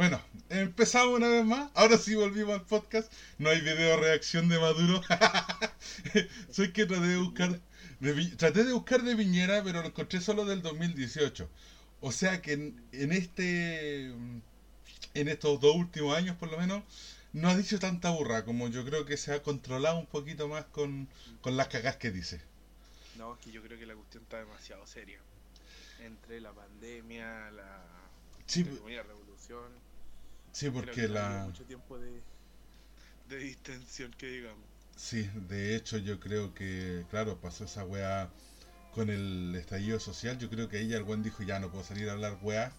Bueno, empezamos una vez más. Ahora sí volvimos al podcast. No hay video reacción de Maduro. Soy que traté de buscar. De, traté de buscar de Piñera, pero lo encontré solo del 2018. O sea que en, en este. En estos dos últimos años, por lo menos, no ha dicho tanta burra como yo creo que se ha controlado un poquito más con, con las cagas que dice. No, es que yo creo que la cuestión está demasiado seria. Entre la pandemia, la Sí, entre comillas, revolución. Sí creo porque la. habido mucho tiempo de, de distensión que digamos. Sí, de hecho yo creo que, claro, pasó esa weá con el estallido social. Yo creo que ella, el buen dijo, ya no puedo salir a hablar weá.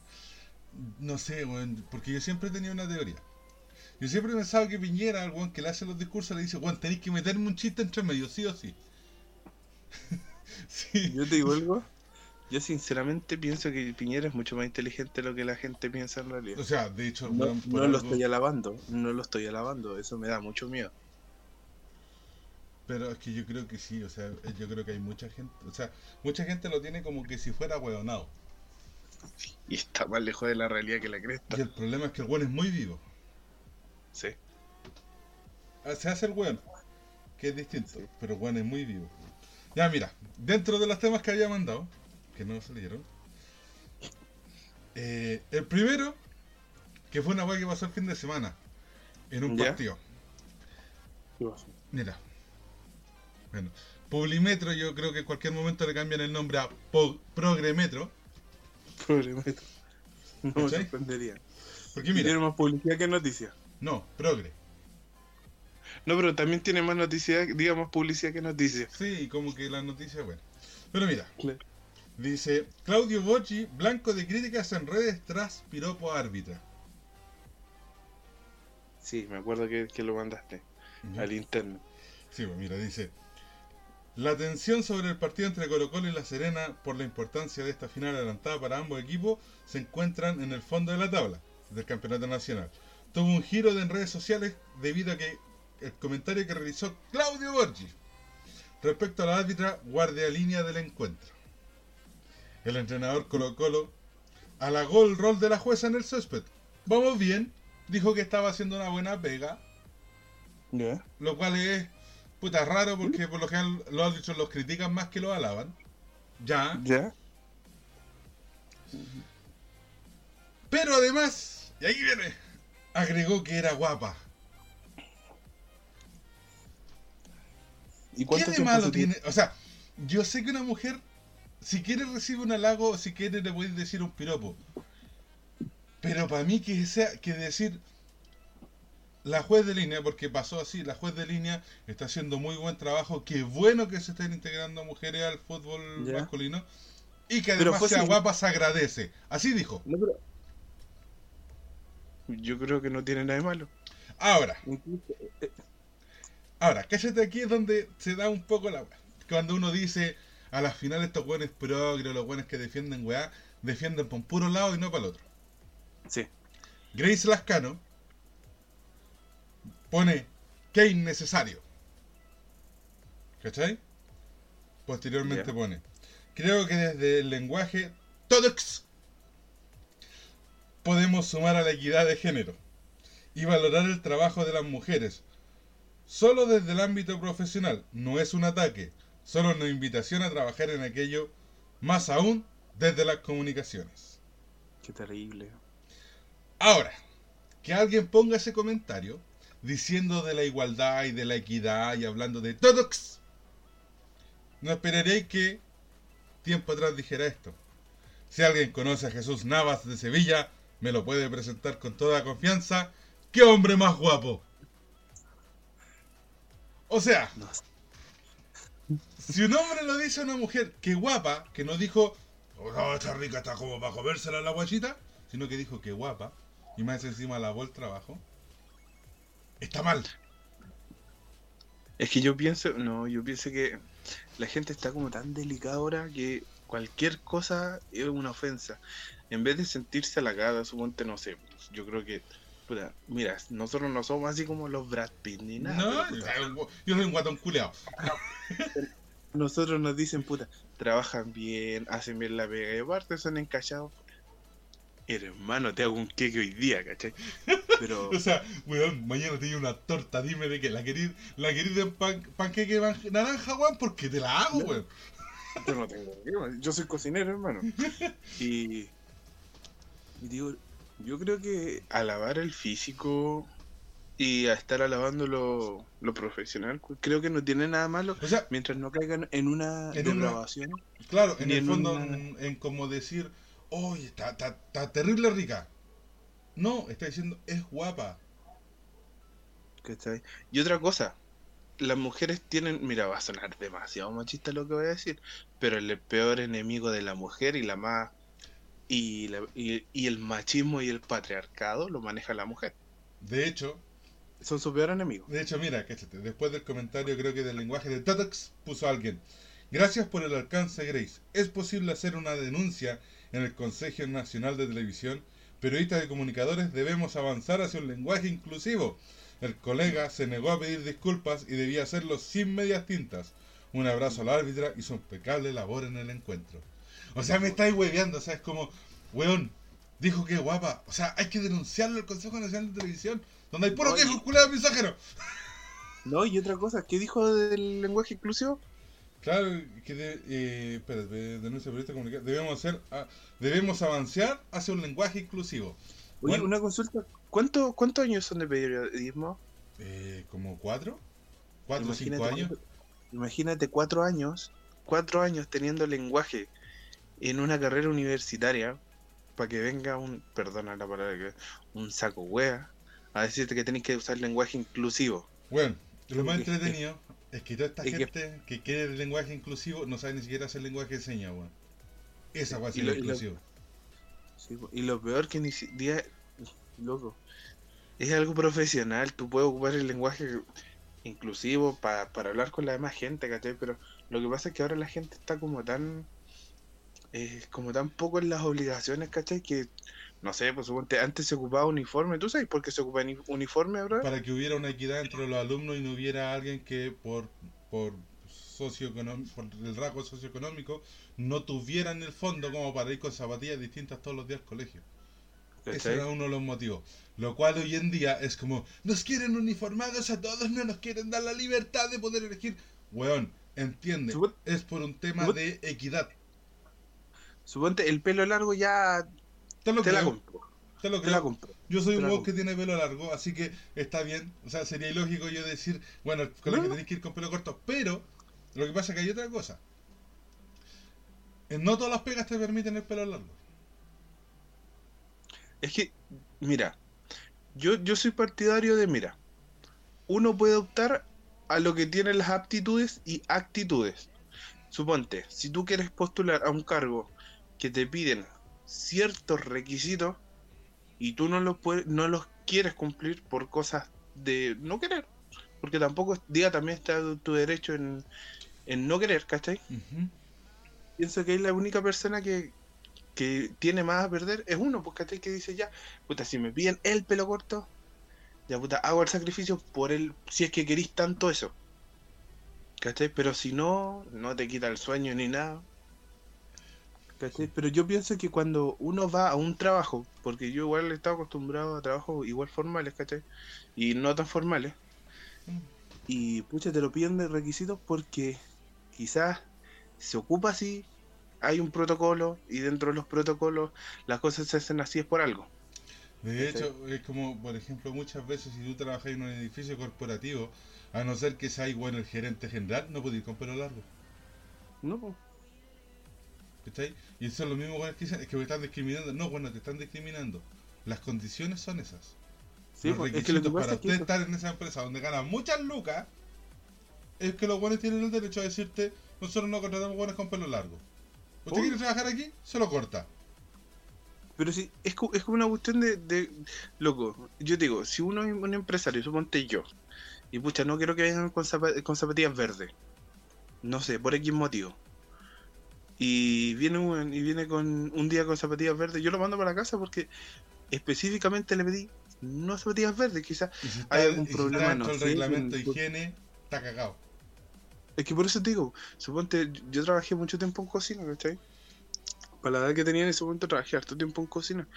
No sé, weón, porque yo siempre he tenido una teoría. Yo siempre pensaba que Piñera, al weón que le hace los discursos, le dice, weón, tenéis que meterme un chiste entre medio, sí o sí. sí. Yo te digo algo. Yo sinceramente pienso que Piñera es mucho más inteligente de lo que la gente piensa en realidad. O sea, de hecho, No, no lo estoy alabando, no lo estoy alabando, eso me da mucho miedo. Pero es que yo creo que sí, o sea, yo creo que hay mucha gente, o sea, mucha gente lo tiene como que si fuera weonado. Y está más lejos de la realidad que la cresta. Y el problema es que el weón es muy vivo. Sí. Ah, Se hace el weón, que es distinto, Sí. pero el weón es muy vivo. Ya, mira, dentro de los temas que había mandado, que no salieron, eh, el primero, que fue una weá que pasó el fin de semana, en un ¿Ya? partido. Mira, bueno, Publimetro, yo creo que en cualquier momento le cambian el nombre a Po- Progremetro, Probablemente. No me ¿Cachai? sorprendería. porque mira, Tiene más publicidad que noticias. no, Progre. No, pero también tiene más noticias, digamos, publicidad que noticias. Sí, como que la noticia, bueno. Pero mira, Claro. Dice, Claudio Bocci, blanco de críticas en redes tras piropo árbitra. Sí, me acuerdo que, que lo mandaste al interno. Sí, pues mira, dice, la tensión sobre el partido entre Colo Colo y La Serena por la importancia de esta final adelantada para ambos equipos se encuentran en el fondo de la tabla del campeonato nacional. Tuvo un giro de en redes sociales debido a que el comentario que realizó Claudio Borgi respecto a la árbitra guardia línea del encuentro. El entrenador Colo Colo halagó el rol de la jueza en el césped. Vamos bien, dijo que estaba haciendo una buena pega, lo cual es puta raro porque por lo general los árbitros los critican más que los alaban. Ya. ¿Ya? Pero además, y aquí viene, agregó que era guapa. ¿Y ¿Qué de malo tiene? O sea, yo sé que una mujer, si quiere recibir un halago, si quiere le puede decir un piropo. Pero para mí que sea, que decir la juez de línea, porque pasó así, la juez de línea está haciendo muy buen trabajo, qué bueno que se estén integrando mujeres al fútbol Ya. masculino, y que además sea sin- guapa se agradece. Así dijo. No, pero- Yo creo que no tiene nada de malo. Ahora, eh, Ahora, cállate aquí es donde se da un poco la. Cuando uno dice a las finales estos buenos progres, los buenos que defienden weá, defienden por un puro lado y no para el otro. sí. Grace Lascano pone que innecesario. ¿Cachai? Posteriormente pone. Creo que desde el lenguaje TODEX podemos sumar a la equidad de género y valorar el trabajo de las mujeres. Solo desde el ámbito profesional, no es un ataque, solo una invitación a trabajar en aquello, más aún desde las comunicaciones. Qué terrible. Ahora, que alguien ponga ese comentario diciendo de la igualdad y de la equidad y hablando de todos, no esperaréis que tiempo atrás dijera esto. Si alguien conoce a Jesús Navas de Sevilla, me lo puede presentar con toda confianza. ¡Qué hombre más guapo! O sea, No sé. Si un hombre lo dice a una mujer que guapa, que no dijo, oh, no, esta rica está como para comérsela la guachita, sino que dijo que guapa, y más encima lavó el trabajo, está mal. Es que yo pienso, no, yo pienso que la gente está como tan delicada ahora que cualquier cosa es una ofensa. En vez de sentirse halagada, suponte, no sé, yo creo que, mira, nosotros no somos así como los Brad Pitt ni nada. no, yo soy un guatón culeado. Nosotros nos dicen, puta, trabajan bien, hacen bien la pega y aparte son encallados. hermano, te hago un queque hoy día, ¿cachai? Pero. o sea, weón, mañana te una torta, dime de qué. La querís, la querís de pan, panqueque naranja, weón, porque te la hago, weón. Yo no tengo yo soy cocinero, hermano. Y. Y digo, yo creo que alabar el físico y a estar alabando lo, lo profesional, creo que no tiene nada malo. O sea, mientras no caigan en una en grabación. Claro, en el fondo, en, como decir, oye, está, está, está terrible rica. No, está diciendo, es guapa. ¿Cachai? Y otra cosa, las mujeres tienen, mira, va a sonar demasiado machista lo que voy a decir, pero el peor enemigo de la mujer y la más y, y, el machismo y el patriarcado lo maneja la mujer. De hecho, son su peor enemigo. De hecho, mira, después del comentario, creo que del lenguaje de Tatox, puso alguien. Gracias por el alcance, Grace. Es posible hacer una denuncia en el Consejo Nacional de Televisión. Periodistas y comunicadores debemos avanzar hacia un lenguaje inclusivo. El colega se negó a pedir disculpas y debía hacerlo sin medias tintas. Un abrazo al árbitra y su impecable labor en el encuentro. O sea, me estáis hueveando, o sea, es como, weón, dijo que guapa. O sea, hay que denunciarlo al Consejo Nacional de Televisión, donde hay puro que es mensajeros. No, y otra cosa, ¿qué dijo del lenguaje inclusivo? Claro, que de, eh, espera, denuncia periodista comunicación. Debemos hacer, ah, debemos avanzar hacia un lenguaje inclusivo. Oye, una consulta, ¿cuánto, ¿cuántos años son de periodismo? Eh, como cuatro, cuatro o cinco años. Imagínate cuatro años, cuatro años teniendo lenguaje en una carrera universitaria para que venga un, perdona la palabra, un saco wea a decirte que tenéis que usar lenguaje inclusivo. Bueno, lo más entretenido es que toda esta gente que... quiere el lenguaje inclusivo no sabe ni siquiera hacer lenguaje de señas, weón. Esa va a ser inclusivo. y lo peor que ni siquiera, loco, es algo profesional, tú puedes ocupar el lenguaje inclusivo para, para hablar con la demás gente, ¿cachai? Pero lo que pasa es que ahora la gente está como tan eh, como tan poco en las obligaciones, ¿cachai? Que, no sé, pues suponte, antes se ocupaba uniforme, ¿tú sabes por qué se ocupa uniforme ahora? Para que hubiera una equidad entre los alumnos y no hubiera alguien que por, por socioeconómico, por el rasgo socioeconómico, no tuviera en el fondo como para ir con zapatillas distintas todos los días al colegio. Ese era uno de los motivos. Lo cual hoy en día es como, nos quieren uniformados a todos, no nos quieren dar la libertad de poder elegir. Weón, entiende, es por un tema de equidad. Suponte, el pelo largo ya te, lo la compro. Te, lo la compro. Yo soy un huevo que tiene pelo largo, así que está bien. O sea, sería ilógico yo decir, bueno, con lo que tenéis que ir con pelo corto. Pero, lo que pasa es que hay otra cosa. No todas las pegas te permiten el pelo largo. Es que, mira, yo, yo soy partidario de, mira, uno puede optar a lo que tiene las aptitudes y actitudes. Suponte, si tú quieres postular a un cargo que te piden ciertos requisitos y tú no los, puedes, no los quieres cumplir por cosas de no querer. Porque tampoco, diga, también está tu derecho en, no querer, ¿cachai? Pienso que es la única persona que, que tiene más a perder es uno, pues, ¿cachai? Que dice ya, puta, si me piden el pelo corto, ya, puta, hago el sacrificio por el, si es que querís tanto eso. ¿Cachai? Pero si no, no te quita el sueño ni nada. Pero yo pienso que cuando uno va a un trabajo, porque yo igual he estado acostumbrado a trabajos igual formales, ¿cachai? Y no tan formales. Y pucha, te lo piden de requisitos porque quizás se ocupa así, hay un protocolo y dentro de los protocolos las cosas se hacen así es por algo. De hecho, es como, por ejemplo, muchas veces si tú trabajas en un edificio corporativo, a no ser que sea igual el gerente general, no puedes ir con pelo largo. No, y eso es lo mismo que dicen, es que me están discriminando. No, bueno, te están discriminando. Las condiciones son esas. Sí, los requisitos para usted estar en esa empresa donde gana muchas lucas, es que los buenos tienen el derecho a decirte, nosotros no contratamos buenos con pelo largo. ¿Usted quiere trabajar aquí? Se lo corta. Pero si es, es como una cuestión de, de, Loco, yo digo, si uno es un empresario, suponte yo, y pucha, no quiero que vengan con, con zapatillas verdes. No sé, por X motivo y viene un, y viene con un día con zapatillas verdes, yo lo mando para la casa porque específicamente le pedí no zapatillas verdes, quizás hay algún problema. no el reglamento de higiene, está cagado. Es que por eso te digo, suponte, yo trabajé mucho tiempo en cocina, ¿cachai? para la edad que tenía en ese momento trabajé harto tiempo en cocina.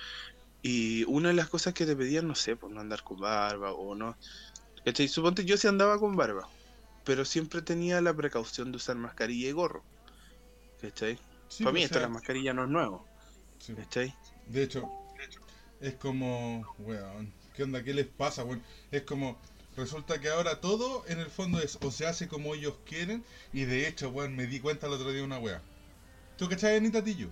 Y una de las cosas que te pedían, no sé, por no andar con barba o no. ¿Cachai? Suponte yo sí andaba con barba, pero siempre tenía la precaución de usar mascarilla y gorro. ¿Cachai? Sí, Para mí o esto de sea, la mascarilla no es nuevo. sí. ¿Cachai? De hecho, es como, weón, ¿qué onda? ¿Qué les pasa, weón? Es como, resulta que ahora todo en el fondo es o se hace como ellos quieren y de hecho, weón, me di cuenta el otro día de una weá. ¿Tú cachai Anita Tillo?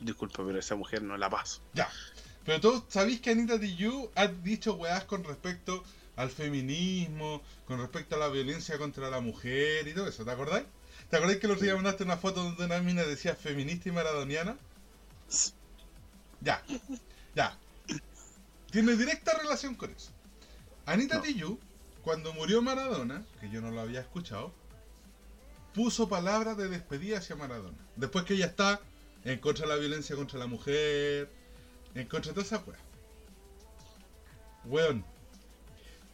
Disculpa, pero esa mujer no la paso. Ya. Pero todos sabéis que Anita Tijoux ha dicho weás con respecto al feminismo, con respecto a la violencia contra la mujer y todo eso, ¿te acordáis? ¿Te acordáis que el otro día mandaste una foto donde una mina decía feminista y maradoniana? Ya, ya. Tiene directa relación con eso. Anita No. Tijoux, cuando murió Maradona, que yo no lo había escuchado, puso palabras de despedida hacia Maradona. Después que ella está en contra de la violencia contra la mujer, en contra de toda esa weá. Weón,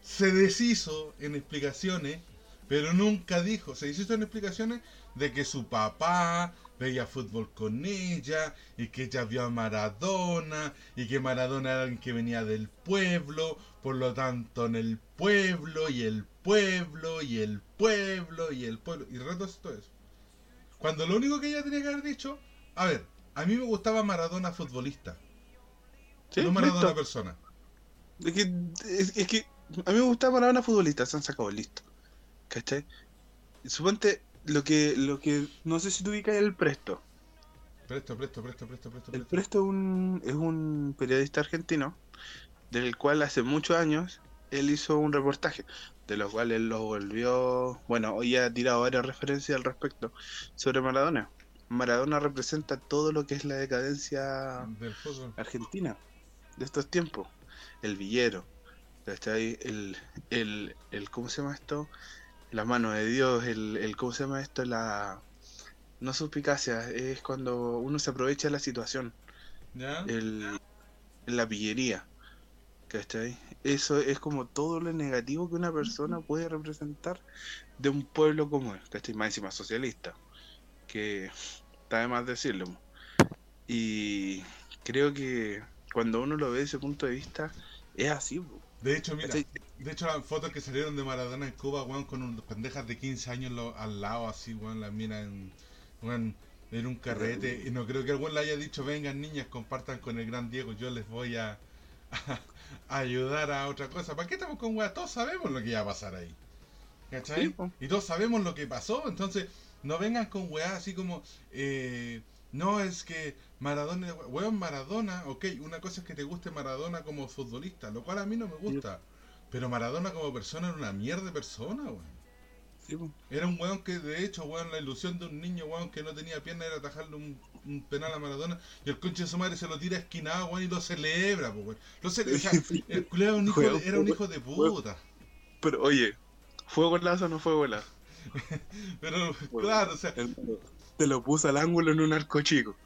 se deshizo en explicaciones, pero nunca dijo, se en explicaciones de que su papá veía fútbol con ella y que ella vio a Maradona y que Maradona era alguien que venía del pueblo, por lo tanto en el pueblo y el pueblo y el pueblo y el pueblo y reto todo eso. Cuando lo único que ella tenía que haber dicho, a ver, a mí me gustaba Maradona futbolista, ¿Sí? no Maradona Listo. persona. Es que, es, es que a mí me gustaba Maradona futbolista, se han sacado listo. ¿Cachai? Suponte lo que, lo que, no sé si tú ubicas el Presto. Presto, presto, presto, presto, presto. El presto. Es un, es un periodista argentino, del cual hace muchos años él hizo un reportaje, de lo cual él lo volvió, bueno, hoy ha tirado varias referencias al respecto sobre Maradona. Maradona representa todo lo que es la decadencia Del fútbol. Argentina de estos tiempos. El villero, ¿cachai? El, el, el, ¿cómo se llama esto? La mano de Dios, el, el ¿cómo se llama esto? La, no suspicacia, es cuando uno se aprovecha de la situación, ¿Ya? el, la pillería, ¿cachai? Eso es como todo lo negativo que una persona puede representar de un pueblo como el, ¿cachai? Más encima socialista, que está de más decirlo. Y creo que cuando uno lo ve desde ese punto de vista, es así. De hecho, mira, ¿Cachai? De hecho las fotos que salieron de Maradona en Cuba, weón, con un, pendejas de 15 años lo- al lado, así, weón, la mina en, weón, en un carrete. Y no creo que weón le haya dicho, vengan niñas, compartan con el gran Diego, yo les voy a, a ayudar a otra cosa. ¿Para qué estamos con weón? Todos sabemos lo que iba a pasar ahí. ¿Cachai? Sí. Y todos sabemos lo que pasó, entonces no vengan con weá así como, eh, no es que Maradona, weón, Maradona, ok, una cosa es que te guste Maradona como futbolista, lo cual a mí no me gusta, pero Maradona como persona era una mierda de persona, weón. Sí, po. Era un weón que de hecho, weón, la ilusión de un niño, weón, que no tenía pierna era atajarle un, un penal a Maradona y el conche de su madre se lo tira esquinado, weón, y lo celebra, po, weón. Lo cele- o sea, el culeo era un hijo de- era un hijo de puta. Pero oye, ¿fue golazo o no fue golazo? Pero, Bueno. claro, o sea, Te lo puso al ángulo en un arco chico.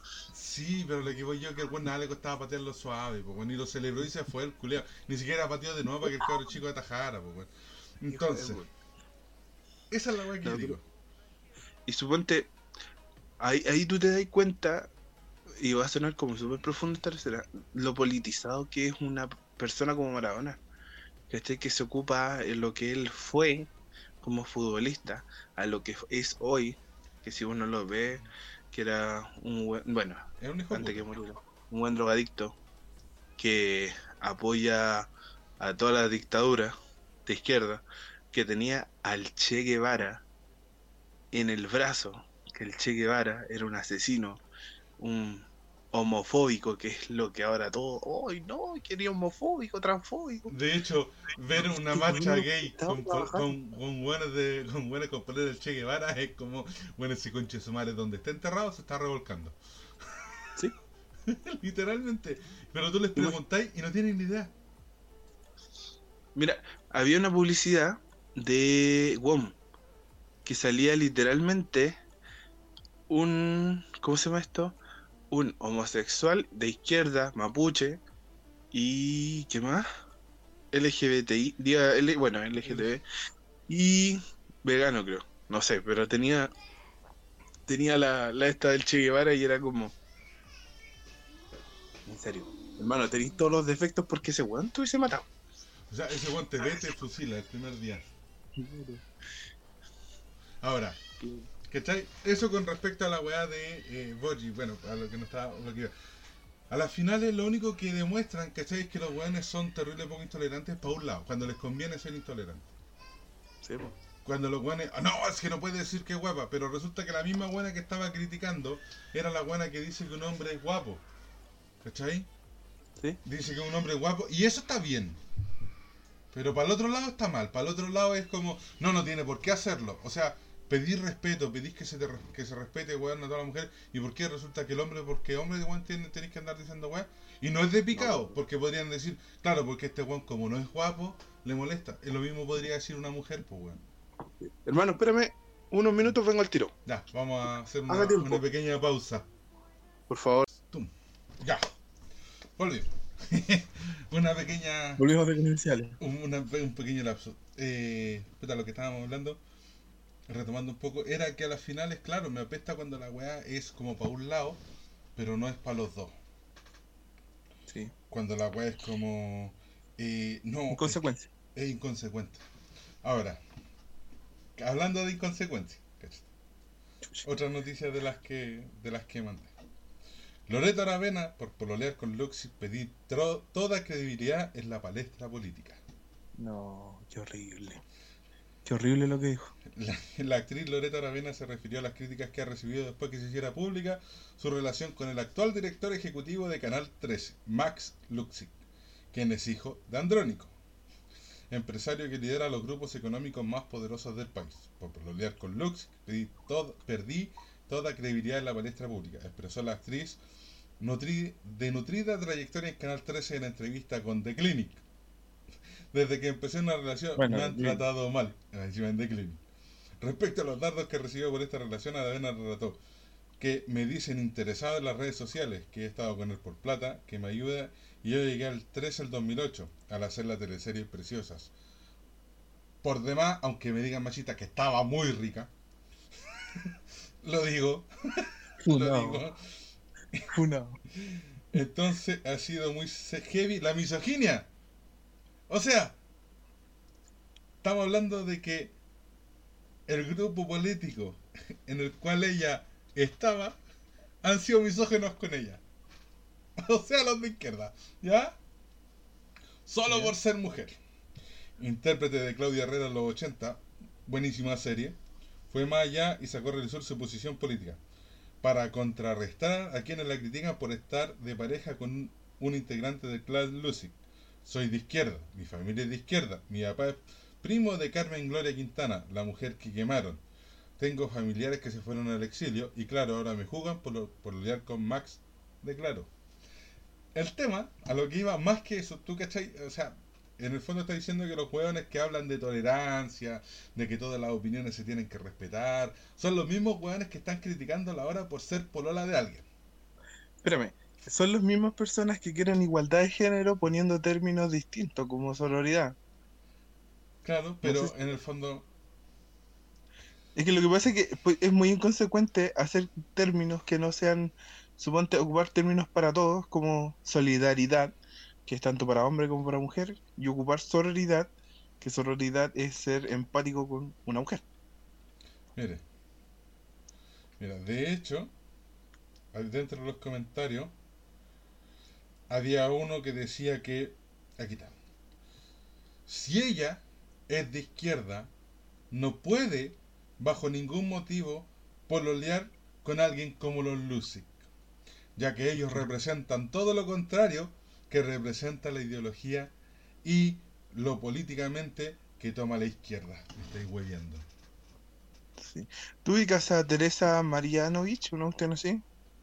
Sí, pero lo que voy yo que el buen nada le costaba patearlo suave, pues bueno, y lo celebró y se fue el culeo. Ni siquiera pateó de nuevo para que el cabro chico atajara, pues bueno. Entonces, esa es la weá que No, digo. Y suponte, ahí, ahí tú te das cuenta, y va a sonar como súper profundo esta tercera, lo politizado que es una persona como Maradona. ¿Cachai? Que se ocupa en lo que él fue como futbolista, a lo que es hoy, que si uno lo ve, que era un buen, bueno, Era un hijo de antes que muriera, un buen drogadicto que apoya a toda la dictadura de izquierda, que tenía al Che Guevara en el brazo, que el Che Guevara era un asesino, un homofóbico, que es lo que ahora todo, ¡ay no! Quería homofóbico, transfóbico. De hecho, ver una marcha gay con, con, con buenas de con buenas con poner el Che Guevara es como, bueno, ese conche su madre donde está enterrado se está revolcando. Sí. Literalmente. Pero tú les preguntáis y no tienen ni idea. Mira, había una publicidad de WOM que salía literalmente un. ¿Cómo se llama esto? Un homosexual de izquierda, mapuche y. ¿Qué más? LGBTI, diga, L- bueno, LGTB y vegano creo, no sé, pero tenía tenía la, la esta del Che Guevara y era como. En serio. Hermano, tenéis todos los defectos porque ese weón se matado. O sea, ese weón te ve, te fusila el primer día. Ahora, ¿cachai? Eso con respecto a la weá de eh, bueno, a lo que no está. Lo que, a las finales lo único que demuestran, ¿cachai? Es que los weones son terribles poco intolerantes para un lado, cuando les conviene ser intolerantes. Sí, pues. Cuando los weones, ah, no, es que no puede decir que es guapa, pero resulta que la misma buena que estaba criticando era la buena que dice que un hombre es guapo. ¿Cachai? Dice que un hombre guapo. Y eso está bien. Pero para el otro lado está mal. Para el otro lado es como, no, no tiene por qué hacerlo. O sea, pedir respeto, pedís que se, que se respete, weón, a toda la mujer. ¿Y por qué resulta que el hombre, porque hombre, weón, tenéis que andar diciendo weón? Y no es de picado, porque podrían decir, claro, porque este weón, como no es guapo, le molesta. Es lo mismo podría decir una mujer, pues weón. Hermano, espérame unos minutos, vengo al tiro. Ya, vamos a hacer una, una pequeña pausa. Por favor. Ya. Volvimos. una pequeña. Volvimos de comerciales. Un, un pequeño lapso. Eh, lo que estábamos hablando, retomando un poco, era que a las finales, claro, me apesta cuando la weá es como para un lado, pero no es para los dos. Sí. Cuando la weá es como. Eh, no. Inconsecuencia. Es, inconsecuente. Ahora, hablando de inconsecuencia, otra noticia de las que de las que mandé. Loreto Aravena, por pololear con Luxi, pedir toda credibilidad en la palestra política. No, qué horrible. Horrible lo que dijo. La, actriz Loreto Aravena se refirió a las críticas que ha recibido después que se hiciera pública su relación con el actual director ejecutivo de Canal 13, Max Luxic, quien es hijo de Andrónico, empresario que lidera los grupos económicos más poderosos del país. Por pololear con Luxic, perdí toda credibilidad en la palestra pública, expresó la actriz de nutrida trayectoria en Canal 13 en entrevista con The Clinic. Desde que empecé una relación me han tratado mal, encima en The Clinic. Respecto a los dardos que recibió por esta relación, Adavena relató que me dicen interesado en las redes sociales, que he estado con él por plata, que me ayuda, y yo llegué al 13 el 2008 al hacer las teleseries preciosas. Por demás, aunque me digan machita que estaba muy rica, lo digo, lo digo, entonces ha sido muy heavy la misoginia. O sea, estamos hablando de que el grupo político en el cual ella estaba han sido misógenos con ella. O sea, los de izquierda, ¿ya? Solo por ser mujer. Intérprete de Claudia Herrera en los 80, buenísima serie, fue más allá y sacó a realizar su posición política para contrarrestar a quienes la critican por estar de pareja con un, integrante del clan Lucic. Soy de izquierda, mi familia es de izquierda, mi papá es primo de Carmen Gloria Quintana, la mujer que quemaron. Tengo familiares que se fueron al exilio y claro, ahora me juzgan por, por lidiar con Max de Claro. El tema, a lo que iba más que eso, tú cachai, o sea, en el fondo está diciendo que los hueones que hablan de tolerancia, de que todas las opiniones se tienen que respetar, son los mismos hueones que están criticando la hora por ser polola de alguien. Espérame, son las mismas personas que quieren igualdad de género poniendo términos distintos como sororidad. Claro, pero en el fondo... Es que lo que pasa es que pues, es muy inconsecuente hacer términos que no sean, suponte, ocupar términos para todos como solidaridad que es tanto para hombre como para mujer, y ocupar sororidad, que sororidad es ser empático con una mujer. Mire, mira, de hecho, dentro de los comentarios, había uno que decía que, aquí está, si ella es de izquierda, no puede, bajo ningún motivo, pololear con alguien como los Lucic, ya que ellos representan todo lo contrario que representa la ideología y lo políticamente que toma la izquierda. Me estáis hueviendo. Sí. ¿Tú ubicas a Teresa Marianovich, una usted así?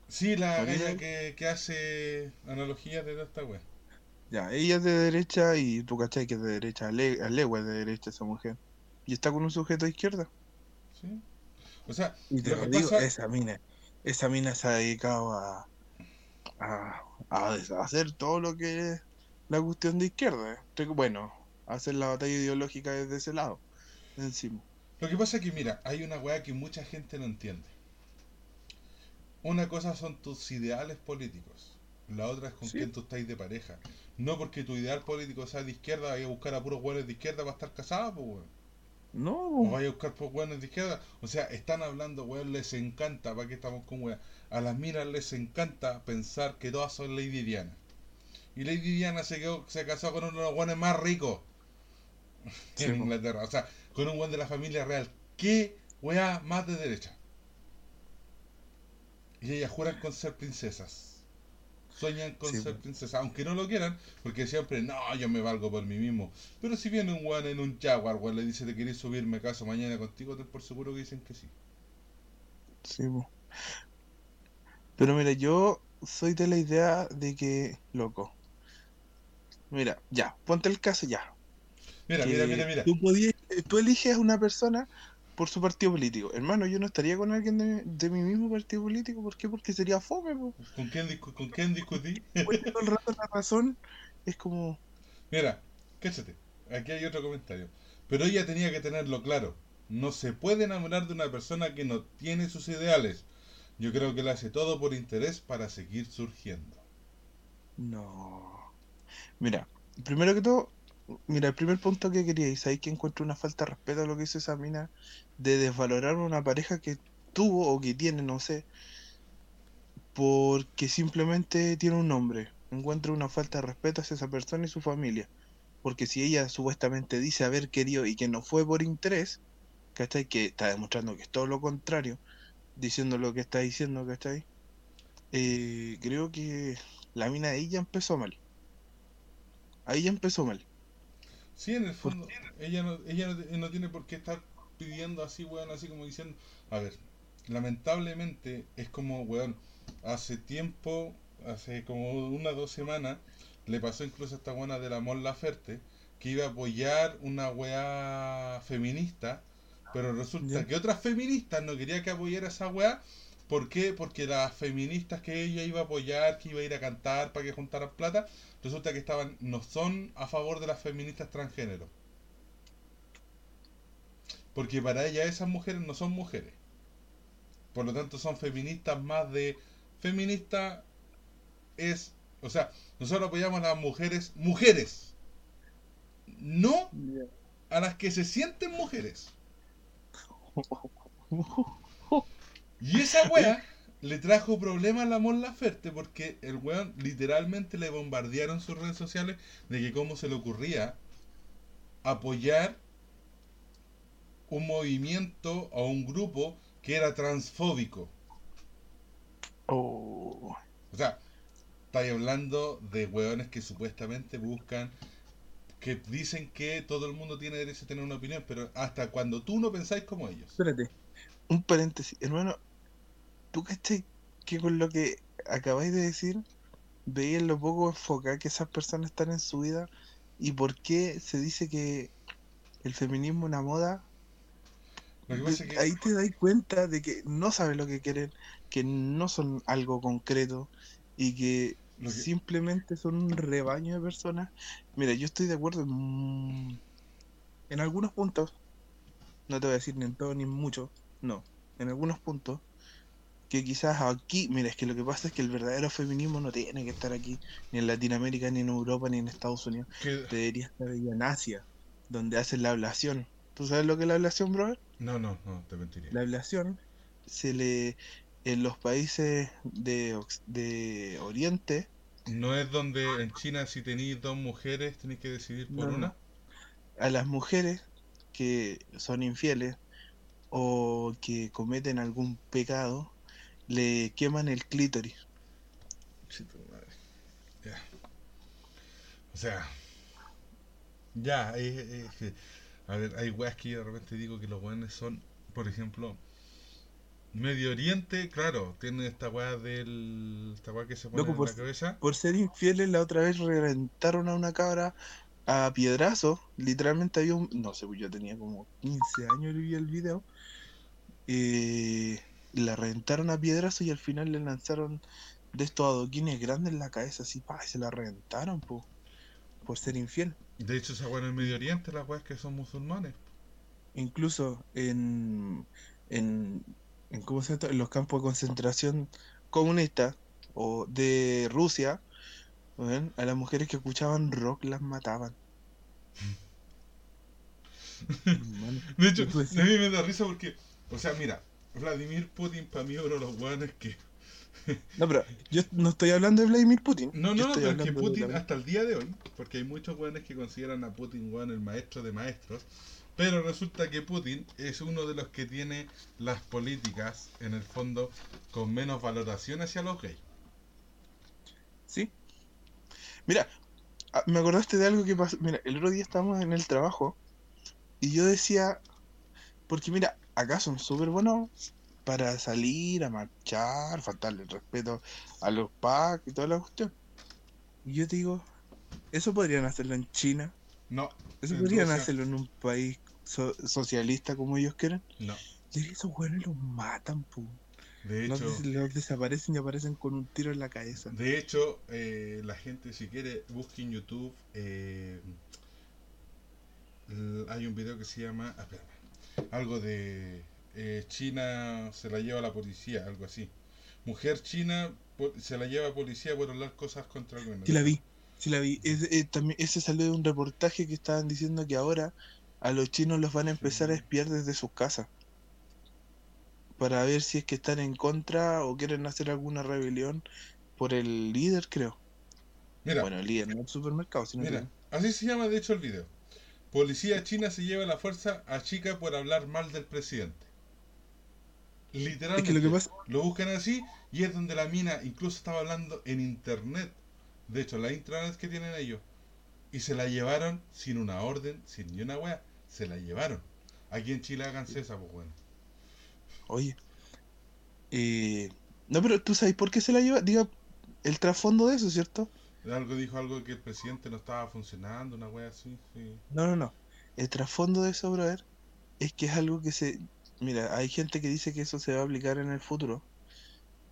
Sí, la ella que, que, hace analogías de toda esta wea. Ya, ella es de derecha y tú cachai que es de derecha, Ale, Alegua es de derecha esa mujer. Y está con un sujeto de izquierda. Sí. O sea, y te lo, digo, esa mina, esa mina se ha dedicado a, a, hacer todo lo que es la cuestión de izquierda. Bueno, hacer la batalla ideológica desde ese lado, encima. Lo que pasa es que, mira, hay una weá que mucha gente no entiende. Una cosa son tus ideales políticos, la otra es con Sí. quién tú estás de pareja. No porque tu ideal político sea de izquierda, vaya a buscar a puros hueones de izquierda para estar casado, pues, weón. No, O vaya a buscar por hueones de izquierda. O sea, están hablando, weón, les encanta, ¿para qué estamos con weón? A las minas les encanta pensar que todas son Lady Diana. Y Lady Diana se, quedó, se casó con uno de los hueones más ricos Sí, en. Inglaterra. O sea, con un hueón de la familia real. ¿Qué weá más de derecha? Y ellas juran con ser princesas. Sueñan con Sí, ser princesas, aunque no lo quieran, porque siempre, no, yo me valgo por mí mismo. Pero si viene un weón en un Jaguar, weón, le dice, ¿te querés subir, me caso mañana contigo? Ten por seguro que dicen que sí. Sí, po. Pero mira, yo soy de la idea de que, loco. Mira, ya, ponte el caso ya. Mira, mira, mira, mira. Tú, podías- tú eliges a una persona por su partido político. Hermano, yo no estaría con alguien de, de mi mismo partido político. ¿Por qué? Porque sería fome, po. ¿Con quién, ¿Con quién discutí? Oye, todo el rato la razón es como. Mira, cáchate, aquí hay otro comentario. Pero ella tenía que tenerlo claro. No se puede enamorar de una persona que no tiene sus ideales. Yo creo que él hace todo por interés para seguir surgiendo. No. Mira, primero que todo, mira, el primer punto que quería decir ahí que encuentro una falta de respeto a lo que hizo esa mina de desvalorar a una pareja que tuvo o que tiene, no sé, porque simplemente tiene un nombre. Encuentro una falta de respeto hacia esa persona y su familia. Porque si ella supuestamente dice haber querido y que no fue por interés, ¿cachai? Que está demostrando que es todo lo contrario, diciendo lo que está diciendo, ¿cachai? Eh, creo que la mina de ella empezó mal. Ahí ya empezó mal. Sí, en el fondo, ella no, ella no, no tiene por qué estar pidiendo así, weón, así como diciendo, a ver, lamentablemente es como, weón, hace tiempo, hace como una o dos semanas, le pasó incluso a esta buena de la Mon Laferte, que iba a apoyar una weá feminista, pero resulta Ya. que otras feministas no querían que apoyara esa weá, ¿por qué? Porque las feministas que ella iba a apoyar, que iba a ir a cantar para que juntaran plata, resulta que estaban no son a favor de las feministas transgénero. Porque para ella esas mujeres no son mujeres. Por lo tanto son feministas más de feminista es, o sea, nosotros apoyamos a las mujeres, mujeres. No a las que se sienten mujeres. Y esa wea le trajo problemas a la Mon Laferte porque el weón literalmente le bombardearon sus redes sociales de que cómo se le ocurría apoyar un movimiento o un grupo que era transfóbico. Oh, O sea, estáis hablando de weones que supuestamente buscan, que dicen que todo el mundo tiene derecho a tener una opinión, pero hasta cuando tú no pensáis como ellos. espérate. Un paréntesis. Hermano, ¿tú cachai que con lo que acabáis de decir, veis lo poco enfocada que esas personas están en su vida y por qué se dice que el feminismo es una moda? Que Ahí te das cuenta de que no saben lo que quieren, que no son algo concreto y que simplemente son un rebaño de personas. Mira, yo estoy de acuerdo en, en algunos puntos, no te voy a decir ni en todo ni en mucho, no, en algunos puntos, que quizás aquí, mira, es que lo que pasa es que el verdadero feminismo no tiene que estar aquí, ni en Latinoamérica, ni en Europa, ni en Estados Unidos, debería estar ahí en Asia, donde hacen la ablación. ¿Tú sabes lo que es la ablación, brother? No, no, no, te mentiría. La ablación se le en los países de, de Oriente No es donde en China si tenéis dos mujeres tenéis que decidir por no. una. a las mujeres que son infieles o que cometen algún pecado le queman el clítoris. Sí, tu madre. Ya. O sea, ya, es- es que- a ver, hay weas que yo de repente digo que los weones son, por ejemplo, Medio Oriente, claro, tiene esta wea del. esta wea que se pone Loco, en por- la cabeza. Por ser infieles la otra vez reventaron a una cabra a piedrazo. Literalmente había un... No sé, pues yo tenía como 15 años y vi el video. Eh, la reventaron a piedrazo y al final le lanzaron de estos adoquines grandes en la cabeza así, pa, y se la reventaron, po, por ser infiel. De hecho, esa wea en el Medio Oriente, las weas que son musulmanes. Incluso en, en, en, ¿cómo se en los campos de concentración comunistas o de Rusia, a las mujeres que escuchaban rock las mataban. De hecho, ¿qué tú a mí me da risa porque, o sea, mira, Vladimir Putin para mí es uno de los guanes que. No, pero yo no estoy hablando de Vladimir Putin. No, no, estoy pero es que hablando de Putin hasta el día de hoy, porque hay muchos guanes que consideran a Putin weón el maestro de maestros, pero resulta que Putin es uno de los que tiene las políticas, en el fondo, con menos valoración hacia los gays. Sí. Mira, ah, me acordaste de algo que pasó. Mira, el otro día estábamos en el trabajo y yo decía, porque mira, acá son súper buenos para salir a marchar, faltarle el respeto a los PAC y toda la cuestión. Y yo te digo, eso podrían hacerlo en China, No, eso podrían Rusia. hacerlo en un país so- socialista como ellos quieren. no. Y esos güeyes los matan, pu. De hecho, los desaparecen y aparecen con un tiro en la cabeza. de hecho eh, la gente si quiere busque en YouTube. eh, hay un video que se llama. espérame, algo de. eh, China se la lleva la policía, algo así. Mujer china se la lleva policía por hablar cosas contra el gobierno. Sí la vi, sí la vi. Es- eh, también, ese salió de un reportaje que estaban diciendo que ahora a los chinos los van a empezar a espiar desde sus casas. Para ver si es que están en contra o quieren hacer alguna rebelión por el líder, creo. Mira, Bueno, el líder, no el supermercado, sino mira, que- así se llama de hecho el video. Policía china se lleva la fuerza a chica por hablar mal del presidente. Es Literalmente. que lo que pasa, Lo buscan así y es donde la mina incluso estaba hablando en internet. De hecho, la intranet que tienen ellos. Y se la llevaron sin una orden, sin ni una wea. Se la llevaron. Aquí en Chile háganse esa, pues bueno. oye, eh, no, pero tú sabes por qué se la lleva, diga, el trasfondo de eso, ¿cierto? Algo dijo algo que el presidente no estaba funcionando, una wea así. Sí. No, no, no. El trasfondo de eso, brother, es que es algo que se... Mira, hay gente que dice que eso se va a aplicar en el futuro,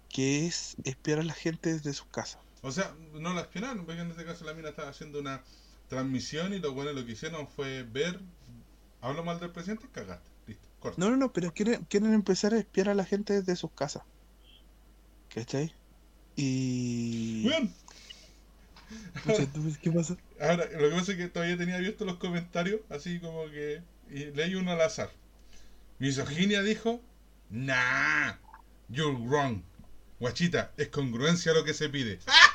que es espiar a la gente desde sus casas. O sea, no la espionaron, porque en este caso la mina estaba haciendo una transmisión y lo bueno lo que hicieron fue ver. Hablo mal del presidente, cagaste. Listo, corta. No, no, no, pero quieren, quieren empezar a espiar a la gente desde sus casas. ¿Cachai? Y... Weón, Pucha, ¿tú ves ¿Qué pasa? Ahora, lo que pasa es que todavía tenía abiertos los comentarios, así como que. Y leí uno al azar. Misoginia dijo: Nah, you're wrong. Guachita, es congruencia lo que se pide.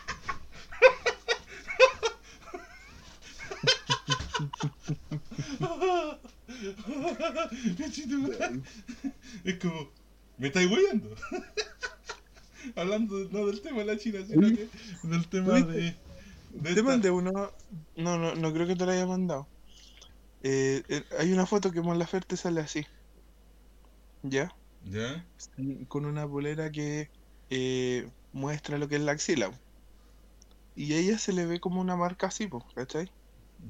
Es como, me estáis huyendo. Hablando no del tema de la China, sino que del tema de. Te esta- mandé uno... No, no, no creo que te lo haya mandado. Eh, eh, hay una foto que Mon Laferte sale así. ¿Ya? ¿Ya? con una polera que eh, muestra lo que es la axila. Y a ella se le ve como una marca así, po, ¿cachai?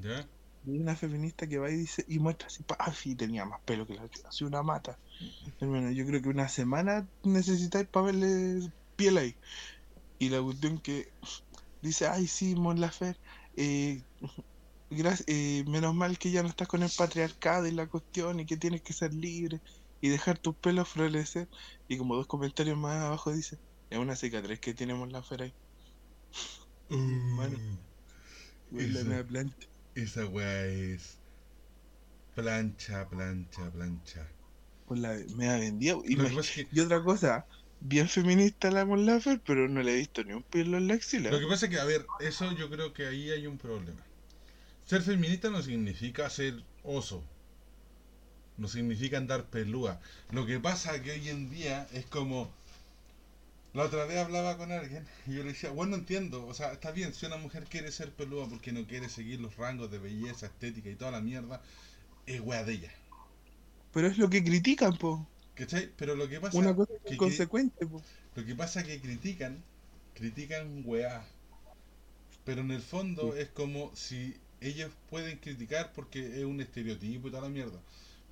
¿Ya? Y hay una feminista que va y dice, y muestra así, pa, ah, sí, tenía más pelo que la axila, así una mata. Hermano, yo creo que una semana necesitáis para verle piel ahí. Y la cuestión que dice, ay, sí, Mon Lafer, eh, eh, menos mal que ya no estás con el patriarcado y la cuestión y que tienes que ser libre y dejar tus pelos florecer. Y como dos comentarios más abajo dice, es una cicatriz que tiene Mon Lafer ahí. La Esa- plancha. Esa weá es. Plancha, plancha, plancha. Pues la. Y, me- es que, y otra cosa, bien feminista la Mon Lafer, pero no le he visto ni un pelo en la axila. lo que pasa es que, a ver, eso yo creo que ahí hay un problema. Ser feminista no significa ser oso. No significa andar pelúa. Lo que pasa que hoy en día es como. La otra vez hablaba con alguien y yo le decía, bueno, entiendo, o sea, está bien, si una mujer quiere ser pelúa porque no quiere seguir los rangos de belleza, estética y toda la mierda, es wea de ella. Pero es lo que critican, po. ¿Cachai? Pero lo que pasa Una cosa que- consecuente, po. Lo que pasa es que critican, critican weá. Pero en el fondo es como si ellos pueden criticar porque es un estereotipo y toda la mierda.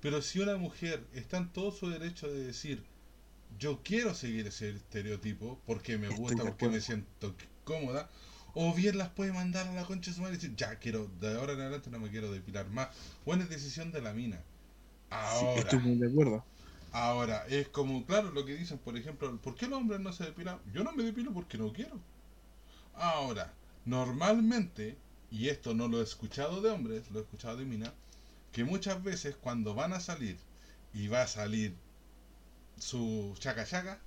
Pero si una mujer está en todo su derecho de decir, yo quiero seguir ese estereotipo porque me Estoy gusta, porque me siento cómoda, o bien las puede mandar a la concha de su madre y decir, ya quiero, de ahora en adelante no me quiero depilar más. Buena decisión de la mina. Sí, Ahora, estoy muy de acuerdo. Ahora, es como, claro, lo que dicen, por ejemplo, ¿por qué los hombres no se depilan? Yo no me depilo porque no quiero. Ahora, normalmente, y esto no lo he escuchado de hombres, lo he escuchado de mina, que muchas veces cuando van a salir y va a salir su chaca chaca,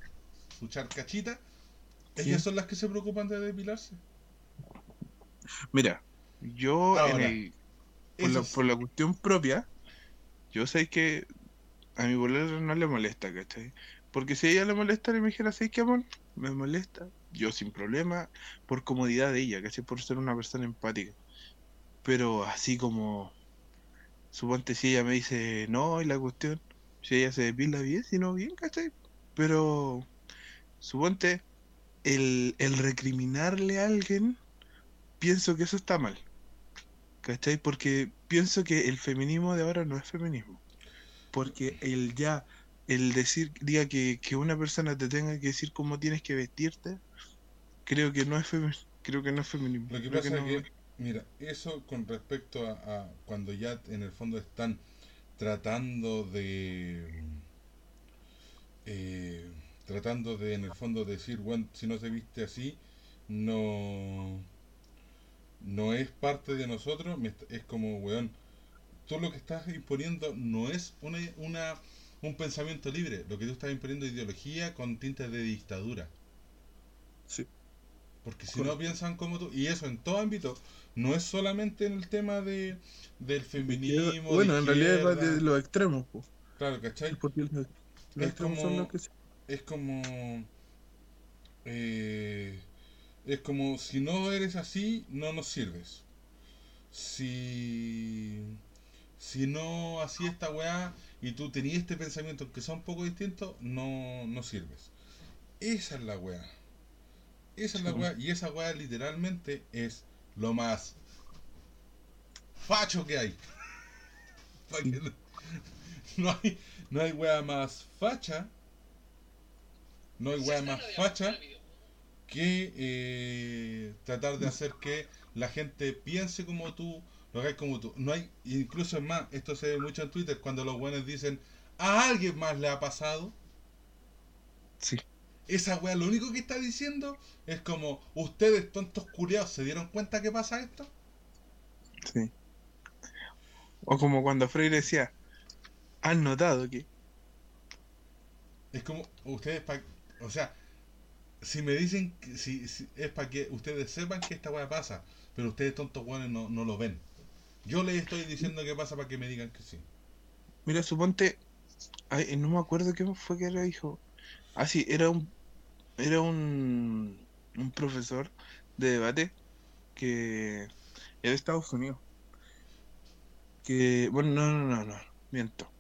su charcachita, Sí. ellas son las que se preocupan de depilarse. Mira, yo en el- la, por la cuestión propia, yo sé que a mi bolera no le molesta, ¿cachai? Porque si a ella le molesta me dijera, ¿sabes qué, amor? Me molesta. Yo sin problema, por comodidad de ella, ¿cachai? Por ser una persona empática. Pero así como, suponte si ella me dice, no, y la cuestión, si ella se depila bien, si no bien, ¿cachai? Pero, suponte, el, el recriminarle a alguien, pienso que eso está mal. ¿Cachai? Porque pienso que el feminismo de ahora no es feminismo. Porque el ya, el decir, diga que, que una persona te tenga que decir cómo tienes que vestirte, creo que no es femi- creo que no es feminismo. Lo que Creo pasa no- es que, mira, eso con respecto a, a cuando ya en el fondo están tratando de. eh, tratando de, en el fondo, decir, bueno, si no se viste así, no. no es parte de nosotros, es como, weón, tú lo que estás imponiendo no es una, una, un pensamiento libre, lo que tú estás imponiendo es ideología con tintes de dictadura. Sí. Porque si Correcto. no piensan como tú, y eso en todo ámbito, no es solamente en el tema de, del feminismo. de bueno, en realidad va de los extremos, po. Claro, ¿cachai? Porque los, los Es extremos son como- los que se- Es como. eh, es como si no eres así, no nos sirves. Si. Si no así esta weá y tú tenías este pensamiento que son un poco distintos, no, no sirves. Esa es la weá. Esa es la weá. Y esa weá literalmente es lo más facho que hay. No hay, no hay weá más facha. No hay weá más facha que eh, tratar de hacer que la gente piense como tú, lo hagáis como tú. No hay, incluso es más, esto se ve mucho en Twitter cuando los buenos dicen a alguien más le ha pasado. Sí. Esa weá lo único que está diciendo es como ustedes tontos culiados se dieron cuenta que pasa esto. Sí. O como cuando Freire decía, ¿han notado que? Es como ustedes pa, o sea, si me dicen que si, si- es para que ustedes sepan que esta weá pasa, pero ustedes tontos weones no, no lo ven. Yo les estoy diciendo que pasa para que me digan que sí. Mira, suponte, ay, no me acuerdo qué fue que era hijo. Ah, sí, era un, era un, un profesor de debate que es de Estados Unidos. Que, bueno, no, no, no, no, miento.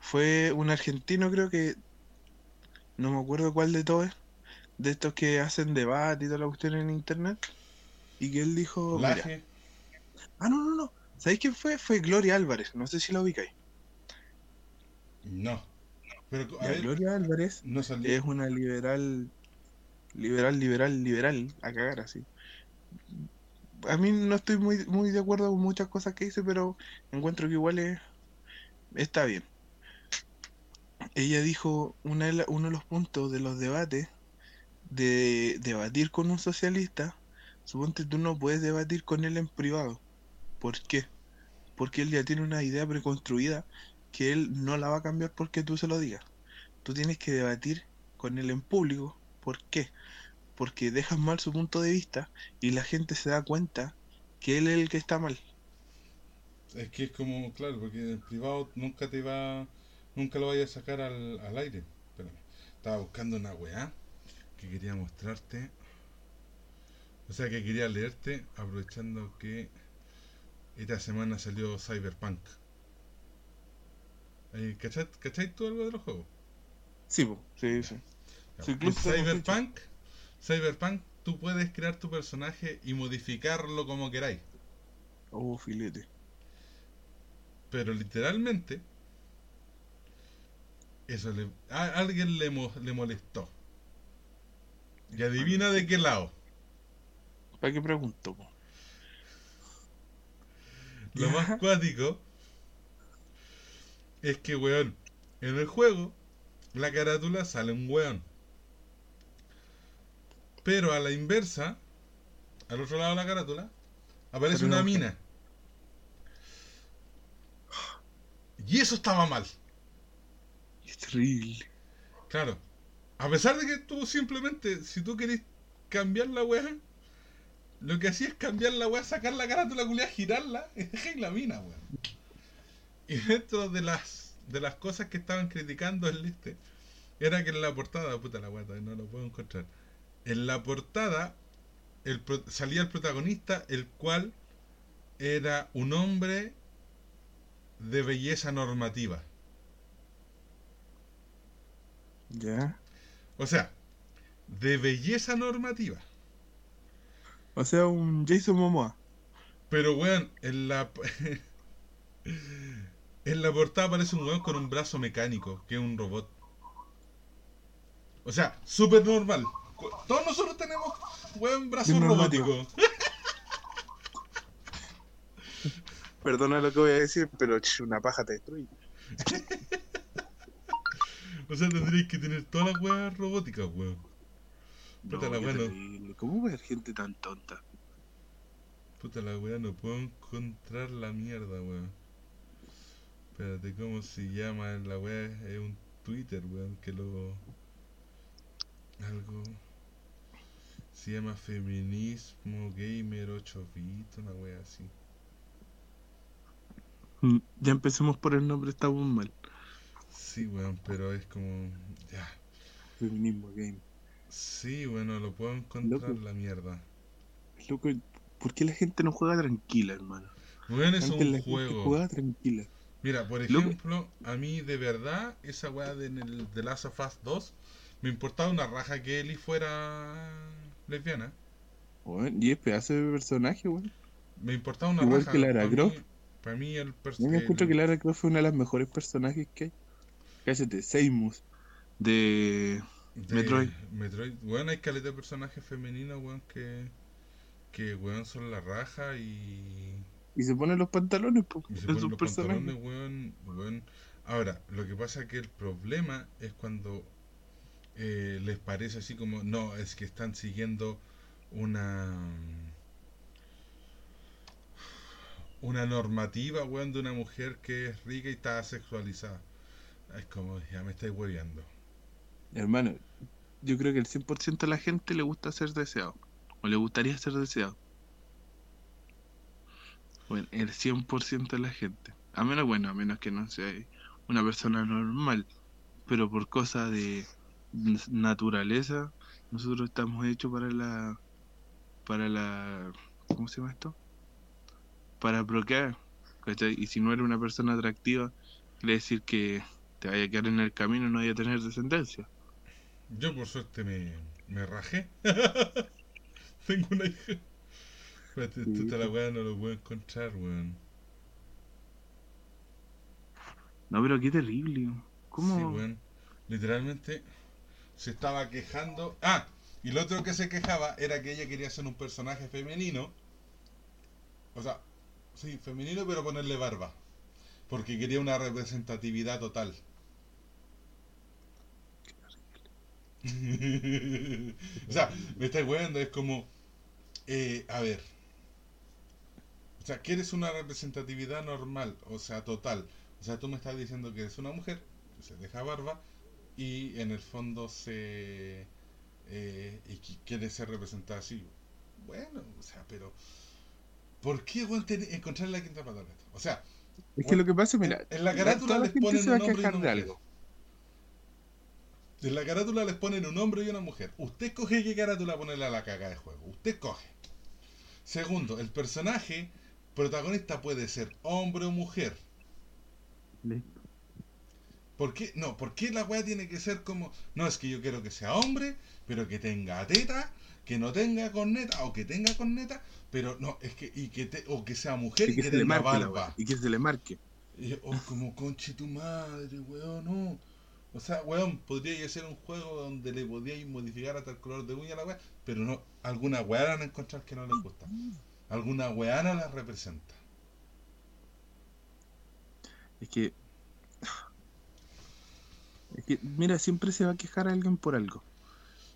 Fue un argentino, creo que, no me acuerdo cuál de todos, de estos que hacen debate y toda la cuestión en internet. Y que él dijo, mira, Laje, ah, no, no, no, ¿sabéis quién fue? Fue Gloria Álvarez, no sé si la ubicáis. no. Pero a Ya, ver, Gloria Álvarez no es una liberal, liberal, liberal, liberal, a cagar así. A mí no estoy muy, muy de acuerdo con muchas cosas que dice, pero encuentro que igual es, está bien. Ella dijo, una de la- uno de los puntos de los debates, de debatir con un socialista, suponte tú no puedes debatir con él en privado. ¿Por qué? Porque él ya tiene una idea preconstruida que él no la va a cambiar porque tú se lo digas. Tú tienes que debatir con él en público. ¿Por qué? Porque dejas mal su punto de vista y la gente se da cuenta que él es el que está mal. Es que es como, claro, porque en privado nunca te va, nunca lo vayas a sacar al, al aire. Espérame. Estaba buscando una weá que quería mostrarte. O sea, que quería leerte, aprovechando que esta semana salió Cyberpunk. ¿Cachai, ¿Cachai tú algo de los juegos? Sí, po, sí, sí. Ya, Sí, tengo Cyberpunk, Cyberpunk, tú puedes crear tu personaje y modificarlo como queráis. Oh, filete. Pero literalmente, eso le, a alguien le, mo- le molestó. Y adivina de qué lado. ¿Para qué pregunto? po? Lo más cuático es que, weón, En el juego, la carátula sale un weón. Pero a la inversa, al otro lado de la carátula, aparece Pero una no- mina. Y eso estaba mal. Es terrible. Claro. A pesar de que tú simplemente, si tú querés cambiar la weá, lo que hacía es cambiar la weá, sacar la carátula culiada, girarla y dejar la mina, weón. Y dentro de las de las cosas que estaban criticando el liste, era que en la portada, puta la weá, no lo puedo encontrar. En la portada el salía el protagonista, el cual era un hombre de belleza normativa. Ya. O sea, de belleza normativa. O sea, un Jason Momoa. Pero, weón, en la. en la portada aparece un weón con un brazo mecánico, que es un robot. O sea, súper normal. Todos nosotros tenemos, weón, brazo Bien normativo. robótico. Perdona lo que voy a decir, pero ch, una paja te destruye. O sea, tendréis que tener todas las weas robóticas, weón. Puta la qué wea, no. terrible. ¿Cómo ver gente tan tonta? Puta la weá, no puedo encontrar la mierda, weón. Espérate, ¿cómo se llama la weá? Es un Twitter, weón, que lo... Algo... Se llama Feminismo Gamer 8 bits, una weá así. Mm, Ya empecemos por el nombre, estamos mal. Sí, weón, pero es como... Ya. Feminismo game. Sí, bueno, lo puedo encontrar Loco. la mierda. Loco, ¿por qué la gente no juega tranquila, hermano? Weón, es Antes un la gente juego. jugaba tranquila. Mira, por Loco. ejemplo, a mí de verdad, esa weá de el The Last of Us 2, me importaba una raja que Ellie fuera lesbiana. Weón, y es pedazo de personaje, weón. Me importaba una Igual raja. que Lara Croft. Mí, para mí el Yo me personaje. encuentro que Lara Croft fue una de las mejores personajes que hay. Cállate, Seimus. De. Metroid. Metroid. Weón, hay caleta de personajes femeninos, weón, que. Que, weón, son la raja y. Y se ponen los pantalones, po, Y se en ponen los personajes. pantalones, weón, weón. Ahora, lo que pasa es que el problema es cuando eh, les parece así como, no, es que están siguiendo una una normativa, weón, de una mujer que es rica y está sexualizada. Es como, ya me estáis hueveando. Hermano, yo creo que el 100% de la gente le gusta ser deseado. O le gustaría ser deseado. Bueno, el 100% de la gente. A menos, bueno, a menos que no sea una persona normal. Pero por cosa de naturaleza, nosotros estamos hechos para la... Para la... ¿Cómo se llama esto? Para. ¿cachai? Y si no eres una persona atractiva, quiere decir que te vaya a quedar en el camino y no vaya a tener descendencia. Yo por suerte me, me rajé. Tengo una hija. Espérate, Sí, esta la weá no lo puedo encontrar, weón. No, pero qué terrible. Sí, ¿Cómo? weón. Literalmente se estaba quejando. Ah, y lo otro que se quejaba era que ella quería ser un personaje femenino. O sea, sí, femenino, pero ponerle barba. Porque quería una representatividad total. o sea, me estáis weando, es como. eh, a ver. O sea, quieres una representatividad normal, o sea, total. O sea, tú me estás diciendo que eres una mujer, que se deja barba, y en el fondo se. eh, y qui- quiere ser representada así. Bueno, o sea, pero. ¿Por qué, ten- encontrar la quinta patada? O sea, Es que lo que pasa, mira, en la la- carátula les ponen un y algo. En la carátula les ponen un hombre y una mujer. Usted coge qué carátula ponerle a la caga de juego. Usted coge. Segundo, el personaje protagonista puede ser hombre o mujer. ¿Por qué? No, ¿por qué la weá tiene que ser como.? No, es que yo quiero que sea hombre, pero que tenga teta, que no tenga corneta, o que tenga corneta, pero no, es que. Y que te, o que sea mujer Y y que que se le tenga barba. Y que se le marque. Y oh, como conche tu madre, weón, no. O sea, weón, podría ser un juego donde le podíais modificar hasta el color de uña a la weá, pero no, alguna weá van a encontrar que no les gusta. Alguna weá no la representa. Es que. Que, mira, siempre se va a quejar alguien por algo.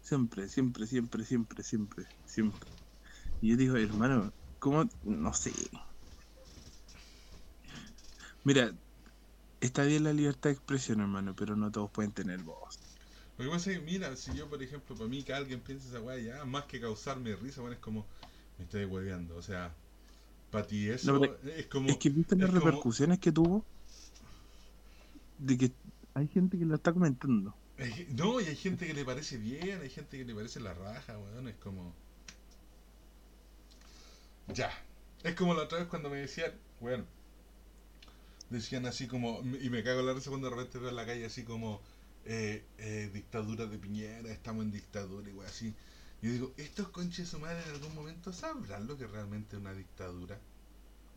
Siempre, siempre, siempre, siempre, siempre, siempre. Y yo digo, hermano, ¿cómo? No sé. Mira, está bien la libertad de expresión, hermano, pero no todos pueden tener voz. Lo que pasa es que, mira, si yo, por ejemplo, para mí que alguien piense esa weá, ya, más que causarme risa, bueno, es como, me estoy hueveando. O sea, para ti eso es como. Es que viste las repercusiones que tuvo. De que hay gente que lo está comentando. No, y hay gente que le parece bien, hay gente que le parece la raja, weón. Es como. Ya. Es como la otra vez cuando me decían, bueno, decían así como, y me cago en la risa cuando de repente veo en la calle así como, eh, eh, dictadura de Piñera, estamos en dictadura y así. Yo digo, ¿estos conches madre en algún momento sabrán lo que realmente es una dictadura?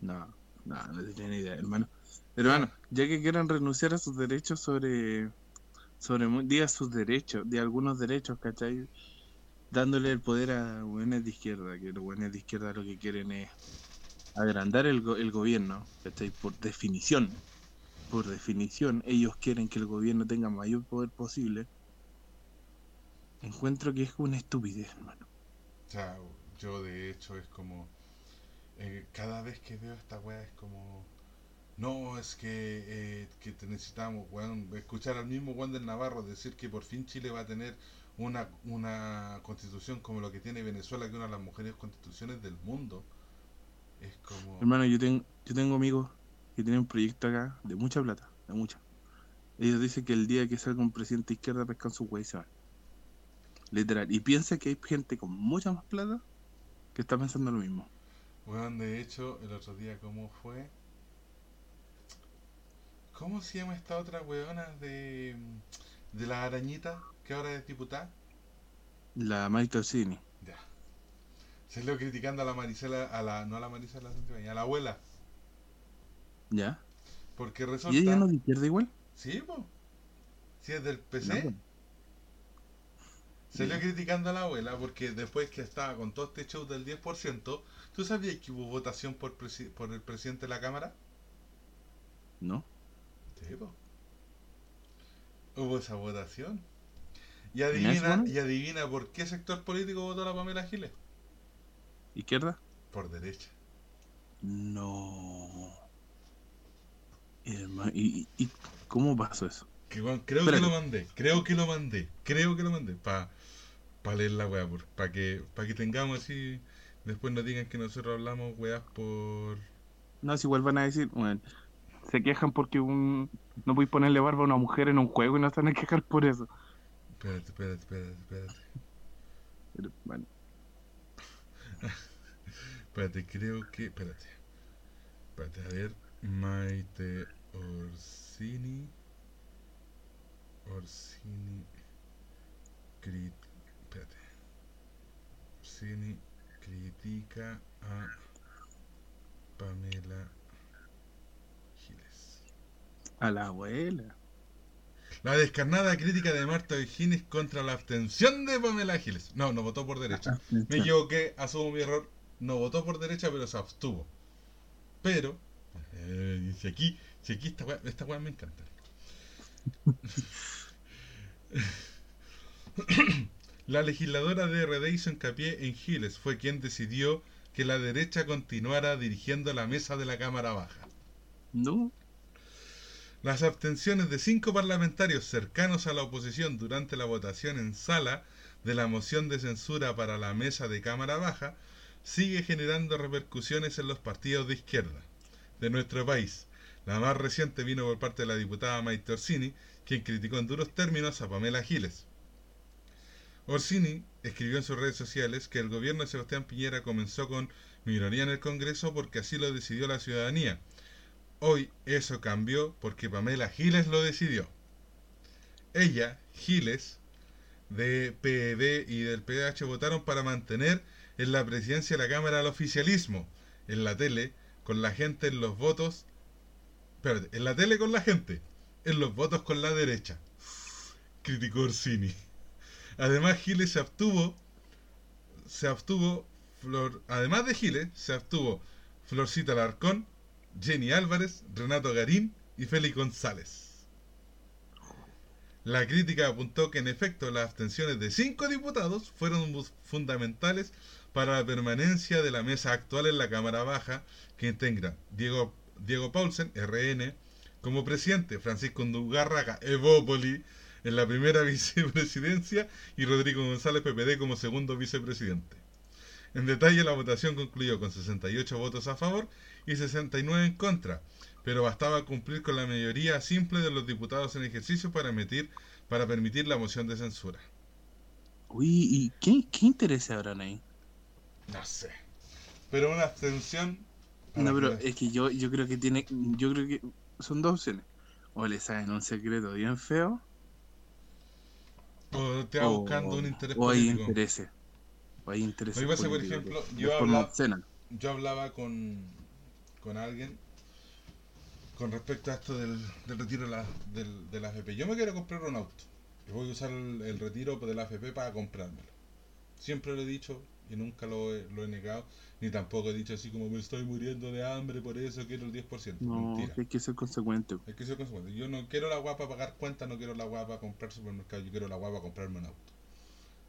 No, no, no tienen idea, hermano. Hermano, ya que quieran renunciar a sus derechos sobre, sobre, diga sus derechos, de algunos derechos, ¿cachai? Dándole el poder a buenos de izquierda, que los buenos de izquierda lo que quieren es agrandar el, el gobierno, ¿cachai? Por definición, por definición, ellos quieren que el gobierno tenga mayor poder posible encuentro que es una estupidez, hermano. Yo de hecho es como. Eh, cada vez que veo esta weá es como. No, es que, eh, que te necesitamos. Escuchar al mismo Juan del Navarro decir que por fin Chile va a tener una, una constitución como lo que tiene Venezuela, que es una de las mejores constituciones del mundo. Es como. Hermano, yo tengo, yo tengo amigos que tienen un proyecto acá de mucha plata, de mucha. Ellos dicen que el día que salga un presidente izquierda pescan su wey se van. Literal. Y piensa que hay gente con mucha más plata que está pensando lo mismo. Bueno, de hecho, el otro día, ¿cómo fue? ¿Cómo se llama esta otra weona de, de la arañita que ahora es diputada? La Maite Orsini. Se lo criticando a la Marisela, a la, no a la Marisela a la abuela. Ya. Porque resulta. ¿Y ella no izquierda igual? Sí, pues. Si es del PC. Salió criticando a la abuela porque después que estaba con todo este show del 10%, ¿tú sabías que hubo votación por, por el presidente de la Cámara? No. Sí, Hubo esa votación. Y adivina, y adivina por qué sector político votó la Pamela Giles. ¿Izquierda? Por derecha. No. ¿Y, y cómo pasó eso? creo que lo mandé, creo que lo mandé, creo que lo mandé. Para para leer la weá, para que, para que tengamos así, después nos digan que nosotros hablamos weas por... No, si vuelvan a decir, bueno, se quejan porque un no voy a ponerle barba a una mujer en un juego y no están a quejar por eso. Espérate, espérate, espérate, espérate. Pero, bueno. espérate, creo que, espérate. Espérate, a ver, Maite Orsini. Orsini. Crit Cine critica a Pamela Giles. A la abuela. La descarnada crítica de Marta Giles contra la abstención de Pamela Giles. No, no votó por derecha. Me equivoqué, asumo mi error. No votó por derecha, pero se abstuvo. Pero, eh, si aquí, si aquí esta weá, esta me encanta. La legisladora de RD hizo hincapié en Giles, fue quien decidió que la derecha continuara dirigiendo la mesa de la Cámara Baja. No. Las abstenciones de cinco parlamentarios cercanos a la oposición durante la votación en sala de la moción de censura para la mesa de Cámara Baja sigue generando repercusiones en los partidos de izquierda de nuestro país. La más reciente vino por parte de la diputada Maite Orsini, quien criticó en duros términos a Pamela Giles. Orsini escribió en sus redes sociales que el gobierno de Sebastián Piñera comenzó con minoría en el Congreso porque así lo decidió la ciudadanía. Hoy eso cambió porque Pamela Giles lo decidió. Ella, Giles, de PED y del PDH votaron para mantener en la presidencia de la Cámara el oficialismo, en la tele, con la gente en los votos. Espérate, en la tele con la gente, en los votos con la derecha. Criticó Orsini. Además, Giles se abstuvo. Se abstuvo. Flor, además de Giles, se abstuvo Florcita Larcón, Jenny Álvarez, Renato Garín y Félix González. La crítica apuntó que en efecto las abstenciones de cinco diputados fueron fundamentales para la permanencia de la mesa actual en la Cámara Baja, que integra Diego, Diego Paulsen, RN, como presidente, Francisco Ndugárraga, Evópoli, en la primera vicepresidencia y Rodrigo González, PPD, como segundo vicepresidente. En detalle, la votación concluyó con 68 votos a favor y 69 en contra, pero bastaba cumplir con la mayoría simple de los diputados en ejercicio para, emitir, para permitir la moción de censura. Uy, ¿y qué, qué interés habrán ahí? No sé. Pero una abstención. No, pero es que yo, yo creo que tiene. Yo creo que son dos opciones. O le saben un secreto bien feo. O te va buscando un interés o hay intereses. O hay intereses. Lo que pasa, por ejemplo, yo hablaba, yo hablaba con, con alguien con respecto a esto del, del retiro de la, del, de la AFP. Yo me quiero comprar un auto. Y voy a usar el, el retiro de la AFP para comprármelo. Siempre lo he dicho, y nunca lo he, lo he negado, ni tampoco he dicho así como me estoy muriendo de hambre, por eso quiero el 10%. No, hay que ser consecuente. Hay que ser consecuente. Yo no quiero la guapa pagar cuentas, no quiero la guapa comprar supermercado, yo quiero la guapa comprarme un auto.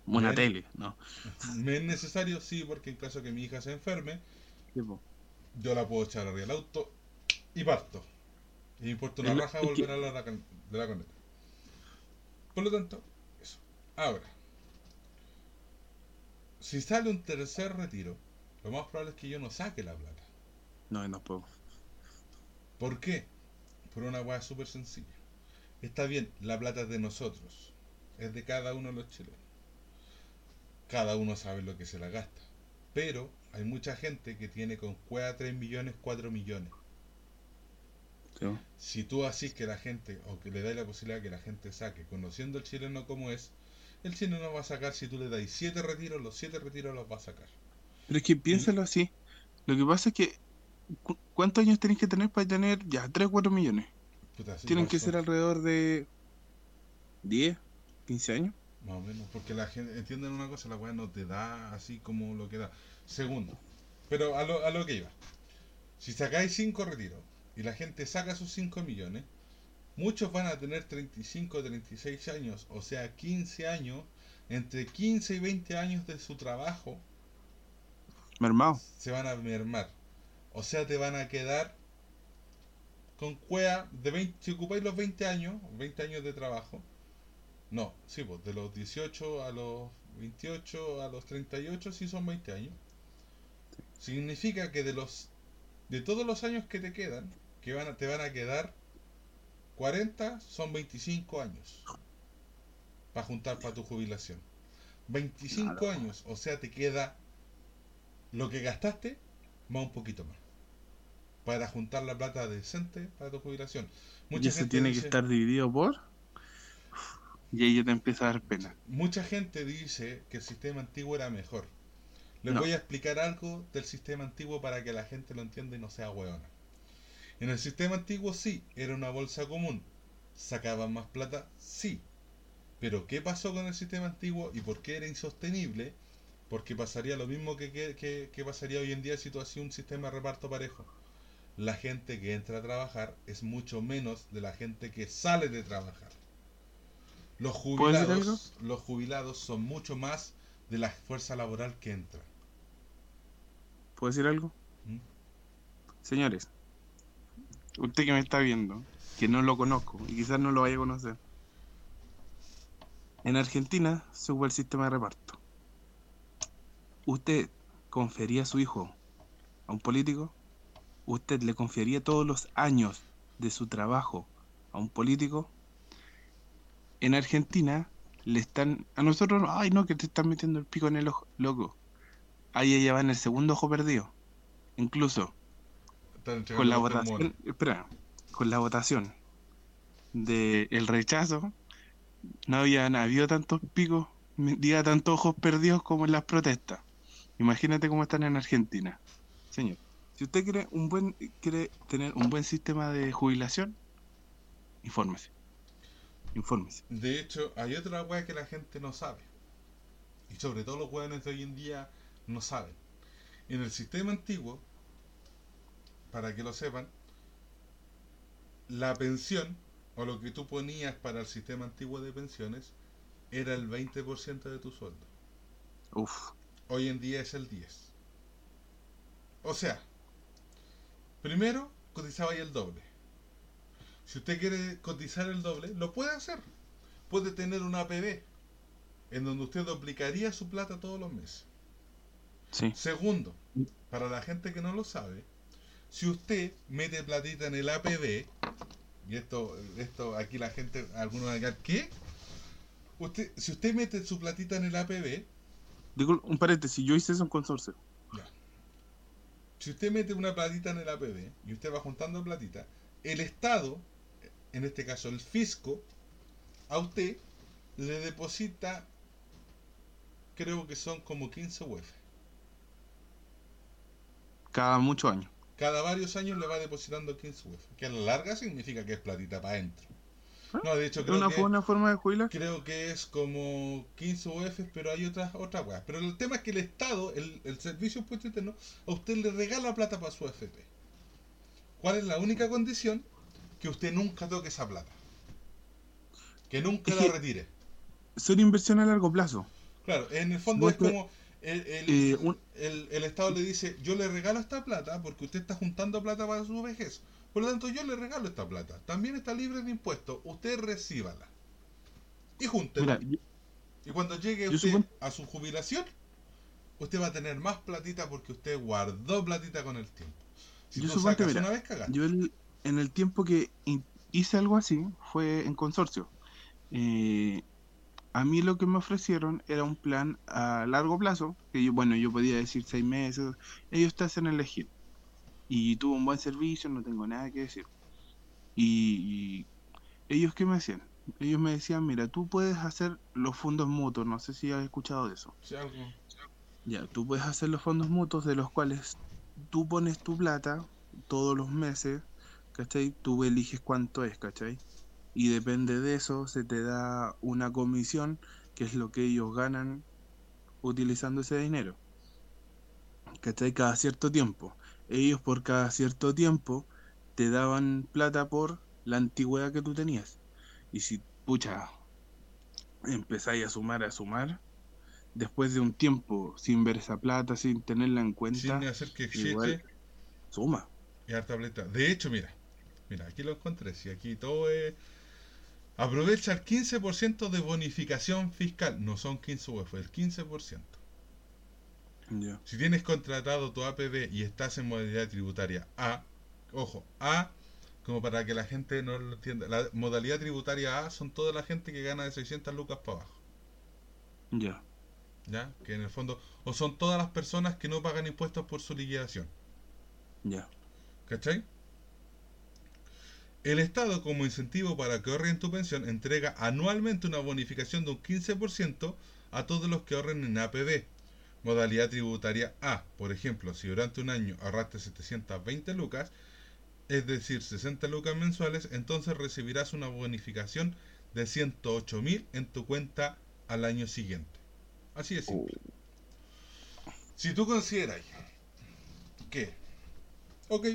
Una tele, ¿no? ¿Me es necesario? Sí, porque en caso que mi hija se enferme, yo la puedo echar arriba del auto y parto. Y me importa una raja volver a la de la coneta. Por lo tanto, eso. Ahora, si sale un tercer retiro, lo más probable es que yo no saque la plata. No, no puedo. ¿Por qué? Por una hueá súper sencilla. Está bien, la plata es de nosotros. Es de cada uno de los chilenos. Cada uno sabe lo que se la gasta. Pero hay mucha gente que tiene con cueva 3 millones, 4 millones. Si tú así que la gente, o que le das la posibilidad que la gente saque, conociendo el chileno como es, el chino no va a sacar si tú le das siete retiros, los siete retiros los va a sacar. Pero es que piénsalo así. Lo que pasa es que, ¿cuántos años tenés que tener para tener ya 3 o 4 millones? Tienen que ser alrededor de 10, 15 años. Más o menos, porque la gente, entienden una cosa, la weá no te da así como lo que da. Segundo, pero a lo, a lo que iba. Si sacáis 5 retiros y la gente saca sus 5 millones, Muchos van a tener 35 o 36 años, o sea, 15 años, entre 15 y 20 años de su trabajo. Mermado. Se van a mermar. O sea, te van a quedar con cuea de 20, si ocupáis los 20 años, 20 años de trabajo. No, sí, pues de los 18 a los 28 a los 38 sí son 20 años. Significa que de los de todos los años que te quedan, que van a, te van a quedar 40 son 25 años para juntar para tu jubilación. 25 años, o sea, te queda lo que gastaste más un poquito más. Para juntar la plata decente para tu jubilación. Mucha y eso tiene que estar dividido por. Y ahí te empieza a dar pena. Mucha gente dice que el sistema antiguo era mejor. Les voy a explicar algo del sistema antiguo para que la gente lo entienda y no sea hueona. En el sistema antiguo sí, era una bolsa común. ¿Sacaban más plata? Sí. Pero ¿qué pasó con el sistema antiguo y por qué era insostenible? Porque pasaría lo mismo que, que, pasaría hoy en día si tú hacías un sistema de reparto parejo. La gente que entra a trabajar es mucho menos de la gente que sale de trabajar. Los jubilados, los jubilados son mucho más de la fuerza laboral que entra. ¿Puedo decir algo? ¿Mm? Señores, usted que me está viendo, que no lo conozco y quizás no lo vaya a conocer. En Argentina se hubo el sistema de reparto. ¿Usted confiaría a su hijo a un político? ¿Usted le confiaría todos los años de su trabajo a un político? En Argentina le están... A nosotros, ay no, que te están metiendo el pico en el ojo, loco. Ahí ella va en el segundo ojo perdido. Incluso con la votación, espera, con la votación de el rechazo, no habían habido tantos picos, diga tantos ojos perdidos como en las protestas. Imagínate cómo están en Argentina. Señor, si usted quiere un buen quiere tener un buen sistema de jubilación, infórmese. Infórmese. De hecho, hay otra weá que la gente no sabe. Y sobre todo los weones de hoy en día no saben. En el sistema antiguo, para que lo sepan, la pensión o lo que tú ponías para el sistema antiguo de pensiones era el 20% de tu sueldo. Uf. Hoy en día es el 10%. O sea, primero cotizaba ahí el doble. Si usted quiere cotizar el doble, lo puede hacer. Puede tener una APB en donde usted duplicaría su plata todos los meses. Sí. Segundo, para la gente que no lo sabe, si usted mete platita en el APB, y esto, esto aquí la gente, algunos van a decir, ¿qué? Usted, si usted mete su platita en el APB, Digo, un paréntesis, yo hice eso en consorcio. si usted mete una platita en el APB y usted va juntando platita, el Estado, en este caso el fisco, a usted le deposita, creo que son como 15 UF. Cada muchos años. Cada varios años le va depositando 15 UF. Que a la larga significa que es platita para adentro. No, de hecho ¿Es creo una que, buena forma de jubilar? creo que es como 15 UF, pero hay otras otras weas. Pero el tema es que el Estado, el, el Servicio Impuesto Interno, a usted le regala plata para su FP. ¿Cuál es la única condición? Que usted nunca toque esa plata. Que nunca la retire. Son inversiones a largo plazo. Claro, en el fondo es como el, el- Eh, un- el- el Estado le dice, yo le regalo esta plata porque usted está juntando plata para su vejez. Por lo tanto, yo le regalo esta plata. También está libre de impuestos. Usted recíbala. Y júntela. Yo- Y cuando llegue usted a su jubilación, usted va a tener más platita porque usted guardó platita con el tiempo. Si Yo tú suponte, sacas mira, una vez, cagaste. yo el- en el tiempo que hice algo así fue en consorcio. Eh, a mí lo que me ofrecieron era un plan a largo plazo, que yo, bueno, yo podía decir seis meses, ellos te hacen elegir. Y tuvo un buen servicio, no tengo nada que decir. Y, y ellos qué me hacían? Ellos me decían, mira, tú puedes hacer los fondos mutuos, no sé si has escuchado de eso. Algo- Ya, tú puedes hacer los fondos mutuos de los cuales tú pones tu plata todos los meses, ¿cachai? Tú eliges cuánto es, ¿cachai? Y depende de eso, se te da una comisión, que es lo que ellos ganan utilizando ese dinero. ¿Cachai? Cada cierto tiempo. Ellos por cada cierto tiempo te daban plata por la antigüedad que tú tenías. Y si, pucha, empezáis a sumar, a sumar, después de un tiempo sin ver esa plata, sin tenerla en cuenta, sin hacer que existe igual. suma. y harta plata. De hecho, mira, mira, aquí lo encontré. Si aquí todo es. Aprovecha el 15% de bonificación fiscal. No son 15 UF, el 15%. Ya. Si tienes contratado tu APB y estás en modalidad tributaria A, ojo, A, como para que la gente no lo entienda, la modalidad tributaria A son toda la gente que gana de 600 lucas para abajo, Ya. ¿ya? Que en el fondo, o son todas las personas que no pagan impuestos por su liquidación, Ya. ¿cachai? El Estado, como incentivo para que ahorren tu pensión, entrega anualmente una bonificación de un 15% a todos los que ahorren en APB. Modalidad tributaria A. Por ejemplo, si durante un año ahorraste 720 lucas, es decir, 60 lucas mensuales, entonces recibirás una bonificación de 108 mil en tu cuenta al año siguiente. Así es simple. Si tú consideras que, ok,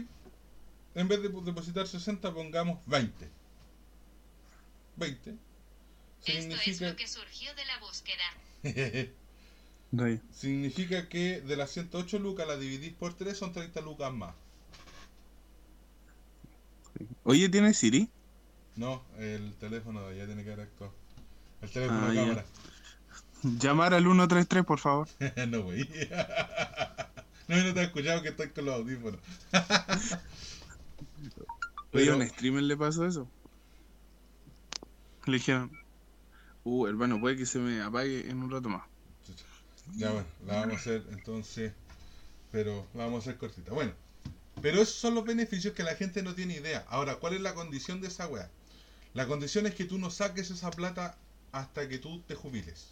en vez de depositar 60 pongamos 20. 20. Esto es lo que surgió de la búsqueda. Significa que de las 108 lucas la dividís por 3 son 30 lucas más. Oye, ¿tienes Siri? No, el teléfono ya tiene que haber actuado. El teléfono Ah, de ya. cámara. Llamar al 133, por favor. no, güey. no, no te he escuchado que estoy con los audífonos. Oye, a un streamer le pasó eso. Le dijeron, uh, hermano, puede que se me apague en un rato más. Ya bueno, la vamos a hacer entonces, pero la vamos a hacer cortita. Bueno, pero esos son los beneficios que la gente no tiene idea. Ahora, ¿cuál es la condición de esa weá? La condición es que tú no saques esa plata hasta que tú te jubiles.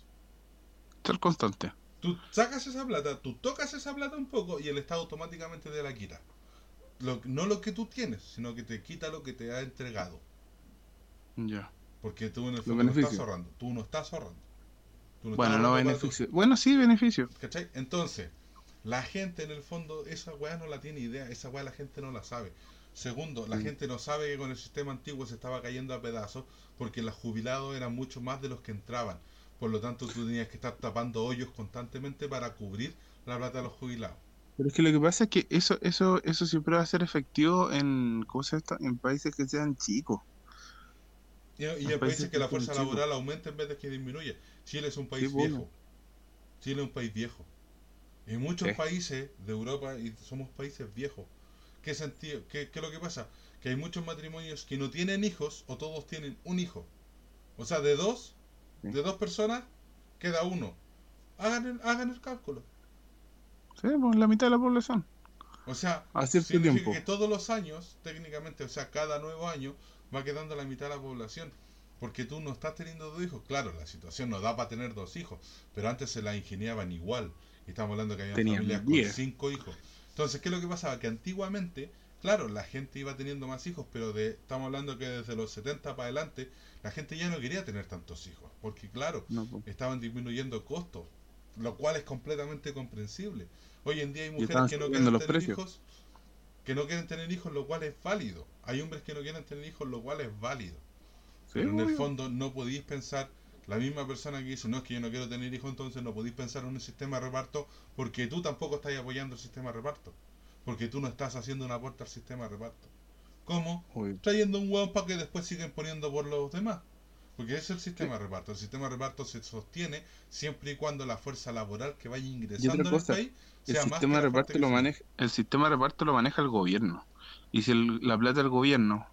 Ser constante. Tú sacas esa plata, tú tocas esa plata un poco y el Estado automáticamente te la quita. Lo- no lo que tú tienes, sino que te quita lo que te ha entregado. Ya. Porque tú en el fondo no estás ahorrando. Tú no estás ahorrando. No Bueno, estás no beneficio. Bueno, sí, beneficio. ¿Cachai? Entonces, La gente en el fondo, esa weá no la tiene idea, esa weá la gente no la sabe. Segundo, la Mm. gente no sabe que con el sistema antiguo se estaba cayendo a pedazos porque los jubilados eran mucho más de los que entraban. Por lo tanto, tú tenías que estar tapando hoyos constantemente para cubrir la plata de los jubilados. Pero es que lo que pasa es que eso, eso, eso siempre va a ser efectivo en, ¿cómo se llama esto? en países que sean chicos. Y, en países países que la fuerza laboral aumenta en vez de que disminuya. Chile es un país Sí, bueno. viejo. Chile es un país viejo. Y muchos países de Europa y somos países viejos. ¿Qué sentido? ¿Qué, qué es lo que pasa? Que hay muchos matrimonios que no tienen hijos o todos tienen un hijo. O sea, de dos, de dos personas, queda uno. Hagan el, hagan el cálculo. Sí, pues la mitad de la población. O sea, A cierto tiempo. que todos los años, técnicamente, o sea, cada nuevo año, va quedando la mitad de la población. Porque tú no estás teniendo dos hijos. Claro, la situación no da para tener dos hijos, pero antes se la ingeniaban igual. Y estamos hablando que había Tenían familias diez. con cinco hijos. Entonces, ¿qué es lo que pasaba? Que antiguamente, claro, la gente iba teniendo más hijos, pero de, estamos hablando que desde los 70 para adelante, la gente ya no quería tener tantos hijos. Porque, claro, No, pues. estaban disminuyendo costos, lo cual es completamente comprensible. Hoy en día hay mujeres que no quieren tener precios. hijos, que no quieren tener hijos, lo cual es válido. Hay hombres que no quieren tener hijos, lo cual es válido. Sí, Pero en el fondo no podéis pensar, la misma persona que dice, no es que yo no quiero tener hijos, entonces no podéis pensar en un sistema de reparto porque tú tampoco estás apoyando el sistema de reparto. Porque tú no estás haciendo un aporte al sistema de reparto. ¿Cómo? Obvio. trayendo un hueón para que después siguen poniendo por los demás. Porque ese es el sistema de reparto. El sistema de reparto se sostiene siempre y cuando la fuerza laboral que vaya ingresando en el país El sea más sistema que de la reparto lo maneja, el sistema de reparto lo maneja el gobierno. Y si el- la plata del gobierno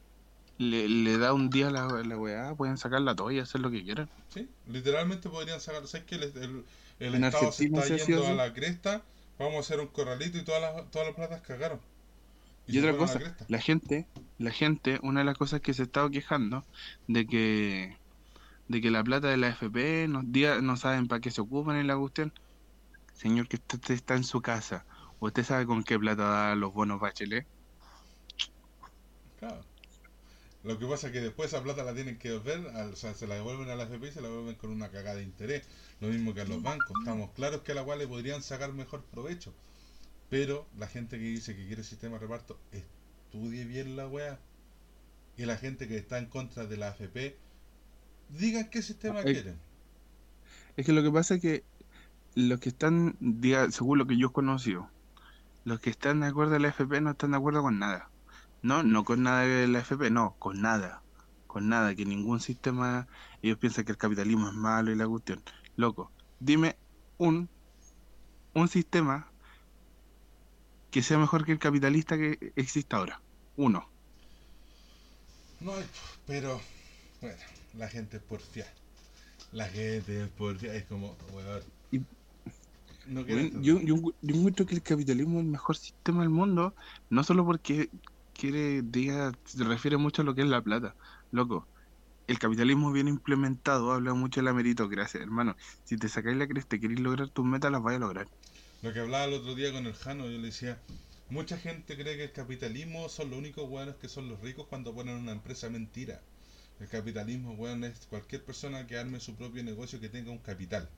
le, le da un día a la, la weá, pueden sacarla toda y hacer lo que quieran. Sí, literalmente podrían sacar. ¿Sabes que el, el- el Estado se Argentina está yendo a la cresta? Vamos a hacer un corralito y todas las, todas las platas cagaron. Y, otra cosa, la la gente, la gente, una de las cosas que se ha estado quejando de que de que la plata de la FP nos diga, no saben para qué se ocupan en la cuestión. Señor, que usted está en su casa. ¿Usted sabe con qué plata da los bonos Bachelet? Claro. Lo que pasa es que después esa plata la tienen que devolver, o sea, se la devuelven a la FP y se la devuelven con una cagada de interés. Lo mismo que a los bancos. Estamos claros que a la cual le podrían sacar mejor provecho. Pero la gente que dice que quiere sistema de reparto, estudie bien la weá. Y la gente que está en contra de la AFP, digan qué sistema quieren. Es que lo que pasa es que los que están, diga, según lo que yo he conocido, los que están de acuerdo a la FP no están de acuerdo con nada. No, no con nada de la FP, no, con nada. Con nada, que ningún sistema, ellos piensan que el capitalismo es malo y la cuestión. Loco, dime un, un sistema que sea mejor que el capitalista que existe ahora. Uno. No pero bueno, la gente es porfiada. La gente es porfiada, es como, weón. Y- No Bueno, yo, yo, yo encuentro que el capitalismo es el mejor sistema del mundo, no solo porque quiere, diga, se refiere mucho a lo que es la plata. Loco, el capitalismo bien implementado habla mucho de la meritocracia, hermano. Si te sacáis la cresta y queréis lograr tus metas, las vais a lograr. Lo que hablaba el otro día con el Jano, yo le decía, mucha gente cree que el capitalismo son los únicos buenos que son los ricos cuando ponen una empresa mentira. El capitalismo, weón, es cualquier persona que arme su propio negocio que tenga un capital.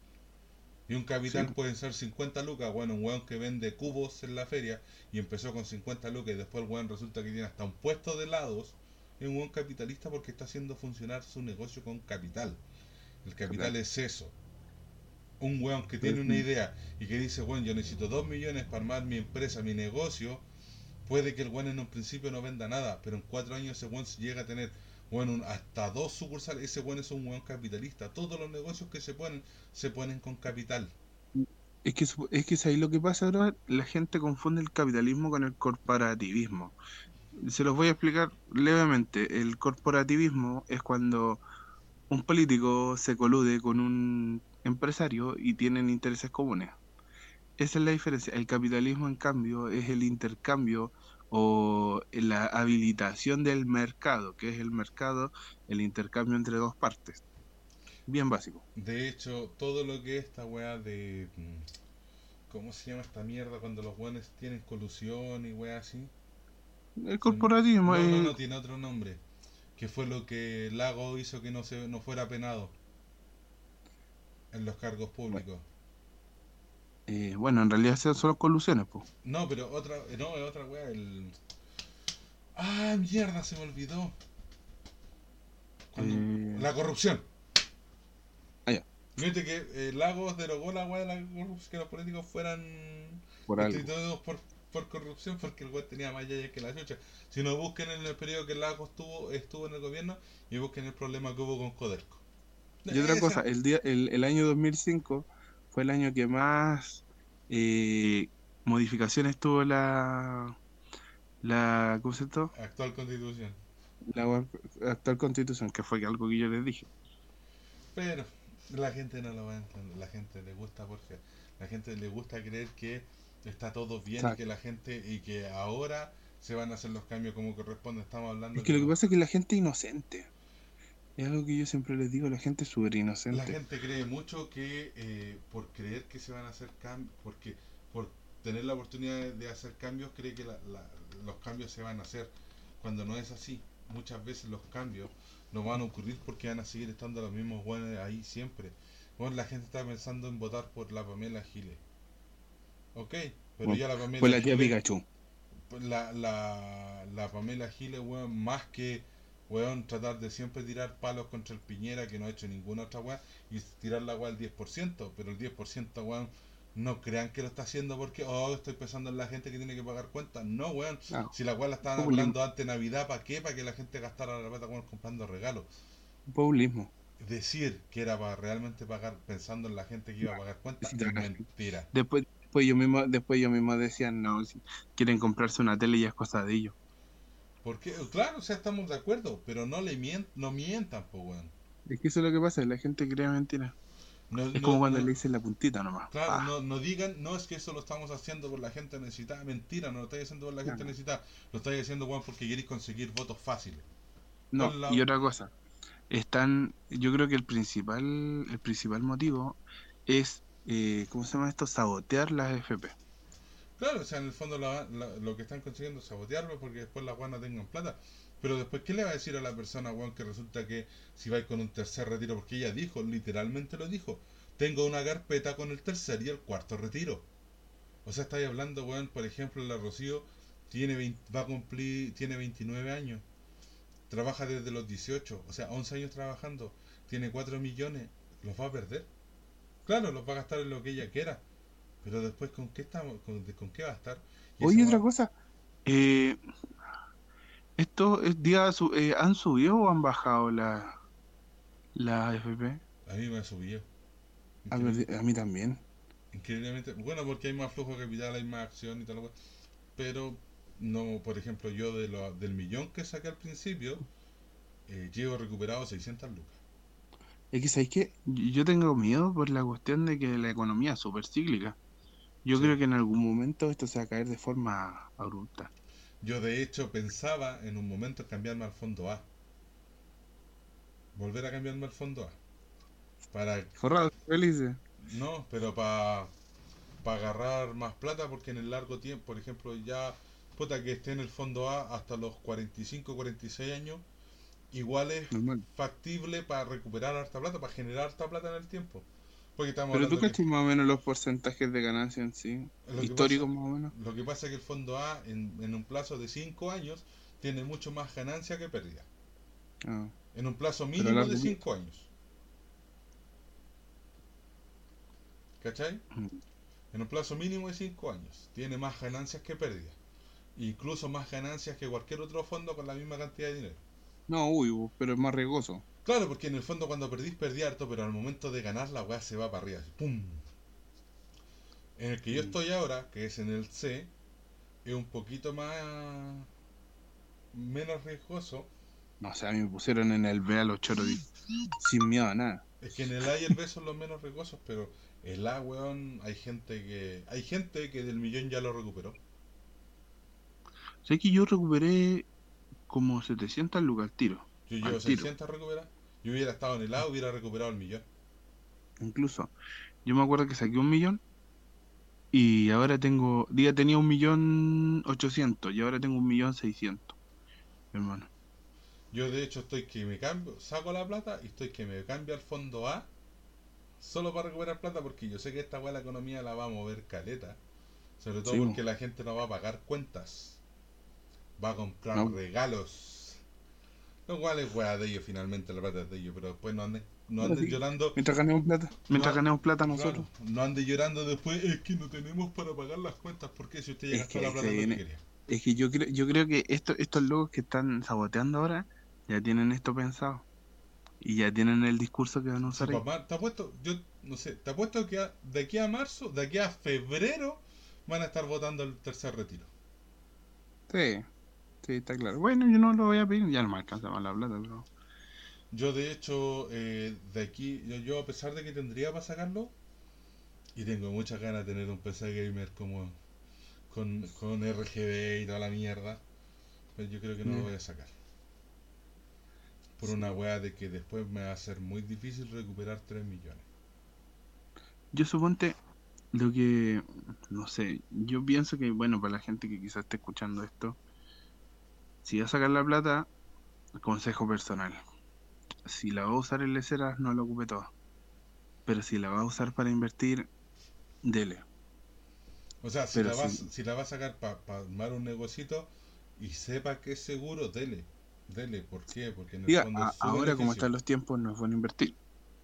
Y un capital Sí. puede ser 50 lucas, bueno, un weón que vende cubos en la feria y empezó con 50 lucas y después el weón resulta que tiene hasta un puesto de helados. Es un weón capitalista porque está haciendo funcionar su negocio con capital. El capital Claro. es eso. Un weón que tiene una idea y que dice, bueno, yo necesito 2 millones para armar mi empresa, mi negocio, puede que el weón en un principio no venda nada, pero en 4 años ese weón llega a tener bueno, hasta dos sucursales, ese weón es un weón capitalista. Todos los negocios que se ponen, se ponen con capital. Es que, es que es ahí lo que pasa. La gente confunde el capitalismo con el corporativismo. Se los voy a explicar levemente. El corporativismo es cuando un político se colude con un empresario y tienen intereses comunes. Esa es la diferencia. El capitalismo, en cambio, es el intercambio o la habilitación del mercado, que es el mercado, el intercambio entre dos partes. Bien básico. De hecho, todo lo que es esta weá de... mm, ¿Cómo se llama esta mierda cuando los weones tienen colusión y weá así? El corporativismo No, no, es- no, tiene otro nombre. Que fue lo que Lago hizo que no, se, no fuera penado en los cargos públicos. Eh, bueno, en realidad son colusiones, pues. No, pero otra, eh, no, es otra weá, el... Ah, mierda, se me olvidó. Eh. La corrupción. Ah, ya. Viste que eh, Lagos derogó la weá de la corrupción, que los políticos fueran Por algo. por, por corrupción porque el weá tenía más yaya que la chucha. Si no busquen en el periodo que Lagos estuvo, estuvo en el gobierno y busquen el problema que hubo con Codelco. Y otra cosa, el, día, el, el año 2005 fue el año que más eh, modificaciones tuvo la, la, ¿cómo se llama? Actual constitución. La actual constitución, que fue algo que yo les dije. Pero la gente no lo va a entender. La gente le gusta porque la gente le gusta creer que está todo bien Exacto. que la gente y que ahora se van a hacer los cambios como corresponde. Estamos hablando Es que lo que pasa es que la gente es inocente. Es algo que yo siempre les digo, la gente es súper la inocente. gente cree mucho que eh, por creer que se van a hacer cambios, porque por tener la oportunidad de- hacer cambios, cree que la- la- los cambios se van a hacer. Cuando no es así, muchas veces los cambios no van a ocurrir porque van a seguir estando los mismos buenos ahí siempre. Bueno, la gente está pensando en votar por la Pamela Giles. Ok, pero Bueno, ya la Pamela Fue la tía Giles- Pikachu. la, la, la Pamela Giles, weón, más que, weón, tratar de siempre tirar palos contra el Piñera, que no ha hecho ninguna otra weón, y tirar la weón al 10%, pero el 10%, weón, no crean que lo está haciendo porque, oh, estoy pensando en la gente que tiene que pagar cuentas. No, weón, No, si la weón la estaban Populismo. hablando antes de Navidad, ¿para qué? Para que la gente gastara la plata, weón, comprando regalos. populismo. Decir que era para realmente pagar, pensando en la gente que iba a pagar cuentas, es mentira. Después, después yo mismo, después yo mismo decían, no, si quieren comprarse una tele y es cosa de ellos. Porque, claro, o sea, estamos de acuerdo, pero no le mien no mientan, pues, weón. Es que eso es lo que pasa, la gente cree mentiras. No, Es no- como cuando no- le dicen la puntita nomás. Claro, Ah, no, no digan, no es que eso lo estamos haciendo por la gente necesitada. Mentira, no lo estáis haciendo por la gente necesitada. Lo estáis haciendo, weón, porque queréis conseguir votos fáciles. no, la- y otra cosa. Están, yo creo que el principal, el principal motivo es, eh, ¿cómo se llama esto? Sabotear las FP. Claro, o sea, en el fondo la- la- lo que están consiguiendo es sabotearlo porque después las no tengan plata. Pero después, ¿qué le va a decir a la persona, weón, que resulta que si vais con un tercer retiro? Porque ella dijo, literalmente lo dijo, tengo una carpeta con el tercer y el cuarto retiro. O sea, estáis hablando, weón, por ejemplo, la Rocío tiene 20 va a cumplir, tiene 29 años, trabaja desde los 18, o sea, 11 años trabajando, tiene 4 millones, los va a perder. Claro, los va a gastar en lo que ella quiera, pero después, ¿con qué, estamos, con, con qué va a estar? Y Oye, otra cosa. Eh, ¿Estos eh, días su- eh, han subido o han bajado la, la FP? A mí me ha subido. A, ver, a mí también. Increíblemente, bueno, porque hay más flujo de capital, hay más acción y tal, pero no, por ejemplo, yo de lo, del millón que saqué al principio, eh, llevo recuperado 600 lucas. Es que, ¿sabéis qué? Yo tengo miedo por la cuestión de que la economía es súper cíclica. Yo Sí. creo que en algún momento esto se va a caer de forma abrupta. Yo de hecho pensaba en un momento en cambiarme al fondo A. Volver a cambiarme al fondo A. Para, Forrado, felices. no, pero para agarrar más plata porque en el largo tiempo, por ejemplo, ya, puta, que esté en el fondo A hasta los 45, 46 años, igual es Normal. factible para recuperar harta plata, para generar harta plata en el tiempo. Porque estamos Pero tú que- cachas más o menos los porcentajes de ganancia en sí. Históricos más o menos. Lo que pasa es que el fondo A en, en un plazo de 5 años tiene mucho más ganancia que pérdida. Ah. En un plazo mínimo de plazo. 5 años. ¿Cachai? Mm. En un plazo mínimo de 5 años. Tiene más ganancias que pérdidas. Incluso más ganancias que cualquier otro fondo con la misma cantidad de dinero. No, uy, pero es más riesgoso. Claro, porque en el fondo cuando perdís, perdí harto, pero al momento de ganar la weá se va para arriba. así, ¡Pum! En el que yo Mm. estoy ahora, que es en el C, es un poquito más... menos riesgoso. No, o sea, a mí me pusieron en el B a los choros y- sin miedo a nada. Es que en el A y el B son los menos riesgosos, pero el A, weón, hay gente que... Hay gente que del millón ya lo recuperó. Sé que yo recuperé como 700 lucas al tiro. Yo Al llevo tiro. 600 recuperadas. Yo hubiera estado en el A, hubiera recuperado el millón. Incluso, yo me acuerdo que saqué un millón y ahora tengo, día tenía un millón ochocientos y ahora tengo un millón seiscientos, hermano. Yo de hecho estoy que me cambio, saco la plata y estoy que me cambio al fondo A solo para recuperar plata, porque yo sé que esta weá la economía la va a mover caleta. Sobre todo Sí, porque la gente no va a pagar cuentas. Va a comprar No. regalos. Lo cual es weá de ellos finalmente, la plata es de ellos, pero después no anden, no anden sí. llorando. Mientras ganemos plata. Mientras Claro, ganemos plata nosotros. Claro, no ande llorando después, es que no tenemos para pagar las cuentas, porque si usted ya gastó la plata viene- quería. Es que yo creo, yo creo que esto, estos locos que están saboteando ahora ya tienen esto pensado. Y ya tienen el discurso que van a Sí, usar ahí. papá, te apuesto, yo no sé, te apuesto que a- de aquí a marzo, de aquí a febrero, van a estar votando el tercer retiro. Sí, sí, está claro. Bueno, yo no lo voy a pedir, ya no me alcanza más la plata, pero... Yo de hecho, eh, de aquí, yo, yo a pesar de que tendría para sacarlo, y tengo muchas ganas de tener un PC gamer como con, con RGB y toda la mierda, pues yo creo que no lo Ya. voy a sacar. Por una weá de que después me va a ser muy difícil recuperar 3 millones. Yo suponte lo que, no sé, yo pienso que, bueno, para la gente que quizás esté escuchando esto, si va a sacar la plata, consejo personal. Si la va a usar en leceras, no la ocupe toda. Pero si la va a usar para invertir, dele. O sea, si Pero la, vas, sí. si la va a sacar para armar un negocito y sepa que es seguro, dele. Dele, ¿por qué? Porque en el Diga, fondo a- ahora como están los tiempos, no es bueno invertir.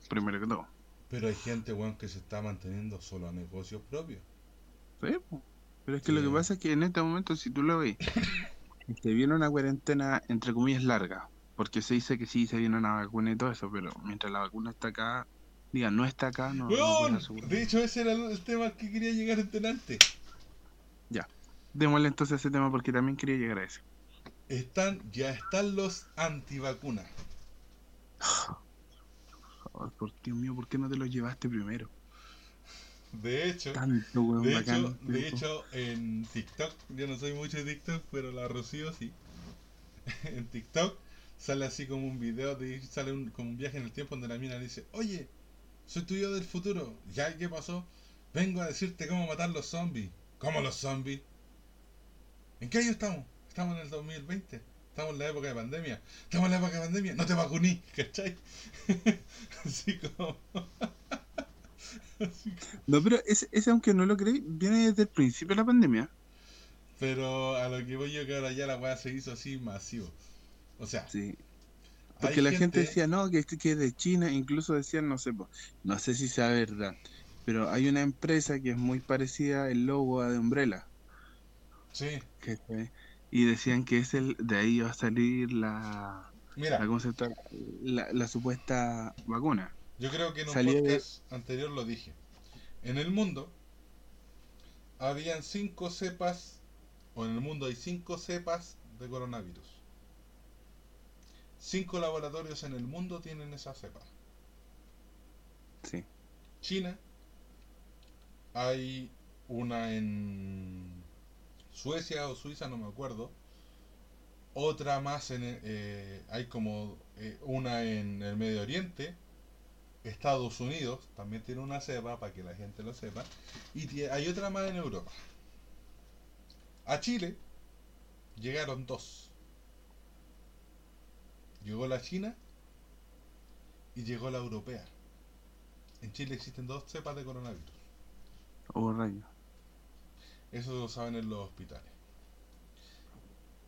Primero que todo. Pero hay gente, weón, que se está manteniendo solo a negocios propios. Sí. Pero es que lo que pasa es que en este momento, si tú lo ves, te viene una cuarentena, entre comillas, larga. Porque se dice que sí, se viene una vacuna y todo eso, pero mientras la vacuna está acá, diga, no está acá, no, ¡Weón! de hecho, ese era el, tema al que quería llegar en delante. Démosle entonces ese tema porque también quería llegar a ese. Están, ya están los antivacunas. Ay, por Dios mío, ¿por qué no te lo llevaste primero? De hecho, Tanto, weón, de bacán. hecho, de hecho, en TikTok, yo no soy mucho de TikTok, pero la Rocío sí. en TikTok sale así como un video de sale un, como un viaje en el tiempo donde la mina dice, oye, soy tu yo del futuro. ¿Ya qué pasó? Vengo a decirte cómo matar los zombies. ¿Cómo los zombies? ¿En qué año estamos? Estamos en el 2020. Estamos en la época de pandemia. Estamos en la época de pandemia. No te vacuní, ¿cachai? así como... No, pero ese, ese, aunque no lo creí, viene desde el principio de la pandemia. Pero a lo que voy yo que ahora ya la weá se hizo así masivo. O sea, Sí. Porque la gente decía, no, que, que es de China, incluso decían, no sé, po, no sé si sea verdad, pero hay una empresa que es muy parecida el logo a de Umbrella, Sí, que y decían que es el, de ahí va a salir la, mira, la, concepta- la, la supuesta vacuna. Yo creo que en un salía de- podcast anterior lo dije. En el mundo habían cinco cepas, o en el mundo hay cinco cepas de coronavirus. Cinco laboratorios en el mundo tienen esa cepa. Sí. China, hay una en Suecia o Suiza, no me acuerdo. Otra más en, eh, hay como eh, una en el Medio Oriente. Estados Unidos también tiene una cepa para que la gente lo sepa. Y hay otra más en Europa. A Chile llegaron dos. Llegó la China y llegó la europea. En Chile existen dos cepas de coronavirus. O rayo. Eso lo saben en los hospitales.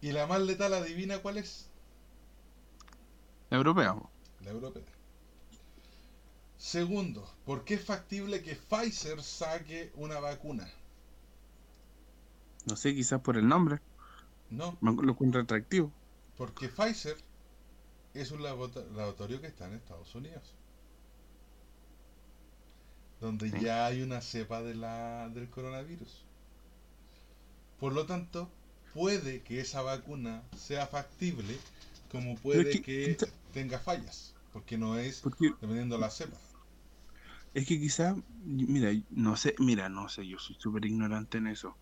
¿Y la más letal adivina cuál es? La europea. La europea. Segundo, ¿por qué es factible que Pfizer saque una vacuna? No sé, quizás por el nombre, No, lo encuentro atractivo. porque Pfizer es un laboratorio que está en Estados Unidos. Donde Sí. ya hay una cepa de la, del coronavirus. Por lo tanto, puede que esa vacuna sea factible, como puede que- tenga fallas, porque no es Porque dependiendo de la cepa. Es que quizá, mira, no sé, mira, no sé, yo soy súper ignorante en eso.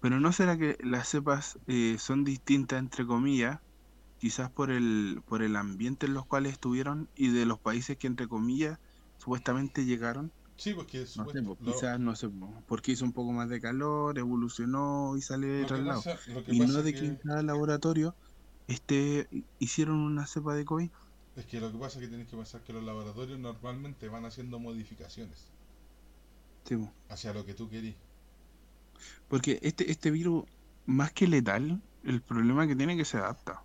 Pero ¿no será que las cepas eh, son distintas, entre comillas, quizás por el, por el ambiente en los cuales estuvieron y de los países que, entre comillas, supuestamente llegaron? Sí, porque No sé, pues, lo- quizás, no sé, pues, porque hizo un poco más de calor, evolucionó y sale de que lo que Y no de es que en cada laboratorio este, hicieron una cepa de COVID. Es que lo que pasa es que tienes que pensar que los laboratorios normalmente van haciendo modificaciones Sí, hacia lo que tú querís. Porque este, este virus, más que letal, el problema que tiene es que se adapta.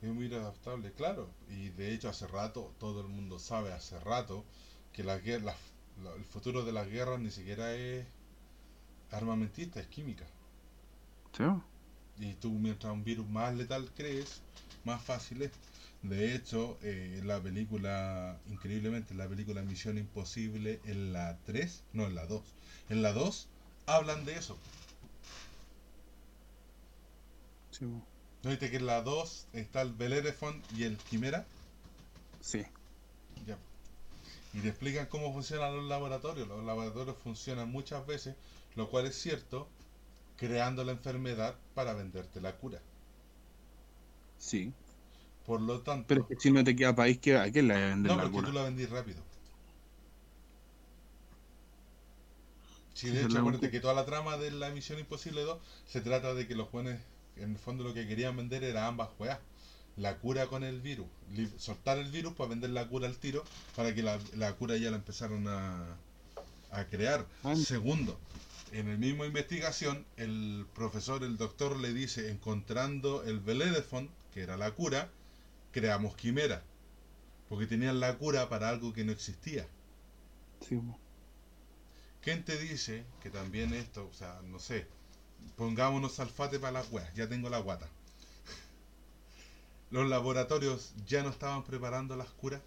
Es muy adaptable, claro. Y de hecho hace rato, todo el mundo sabe hace rato que la guer- la- la- el futuro de las guerras ni siquiera es armamentista, es química. ¿Sí? Y tú mientras un virus más letal crees, más fácil es. De hecho, eh, la película, increíblemente, en la película Misión Imposible, en la 3, no en la 2, en la 2 hablan de eso. Sí. ¿No viste que en la 2 está el Bellerophon y el Quimera? Sí. Ya. Y te explican cómo funcionan los laboratorios. Los laboratorios funcionan muchas veces, lo cual es cierto, creando la enfermedad para venderte la cura. Sí. Por lo tanto, Pero es que si no te queda país, ¿qué- ¿a quién le venden no, la porque cura? tú la vendís rápido. Sí, de hecho, la acuérdate que toda la trama de la Misión Imposible 2 se trata de que los jóvenes, en el fondo, lo que querían vender era ambas weas. La cura con el virus. Soltar el virus para vender la cura al tiro, para que la, la cura ya la empezaron a, a crear. Segundo, en el mismo investigación, el profesor, el doctor le dice, encontrando el Bellerophon, que era la cura, creamos quimera. Porque tenían la cura para algo que no existía. Sí. ¿Quién te dice que también esto, o sea, no sé, pongámonos sulfate para las weas, ya tengo la guata? ¿Los laboratorios ya no estaban preparando las curas?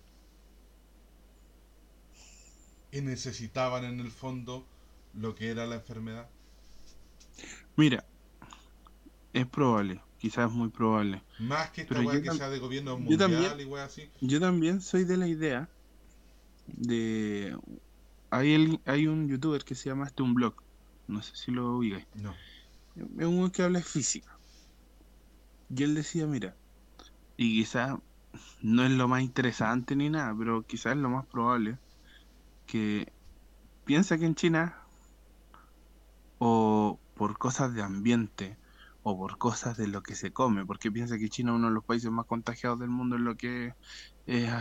¿Y necesitaban en el fondo lo que era la enfermedad? Mira, es probable, quizás muy probable. Más que esta Pero wea yo que sea de gobierno yo mundial también- y wea así. Yo también soy de la idea de... Hay, el- hay un youtuber que se llama este un blog, no sé si lo ubicáis. No. Es un que habla de física. Y él decía, mira, y quizás no es lo más interesante ni nada, pero quizás es lo más probable que piensa que en China, o por cosas de ambiente, o por cosas de lo que se come, porque piensa que China es uno de los países más contagiados del mundo en lo que es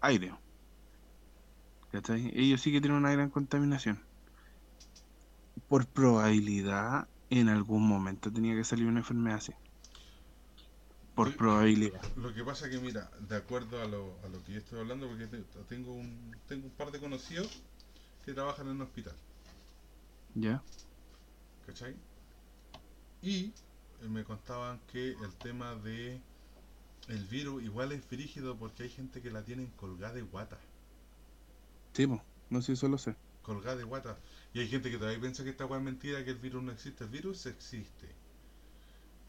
aire. ¿Cachai? Ellos sí que tienen una gran contaminación. Por probabilidad, en algún momento tenía que salir una enfermedad así. Por probabilidad. Lo que pasa que, mira, de acuerdo a lo, a lo que yo estoy hablando, porque te- tengo un, tengo un par de conocidos que trabajan en un hospital. ¿Ya? ¿Cachai? Y me contaban que el tema de el virus igual es frígido porque hay gente que la tienen colgada de guata. Sí, po. no sé si eso lo sé. Colgada de guata. Y hay gente que todavía piensa que esta weá es mentira, que el virus no existe. El virus existe.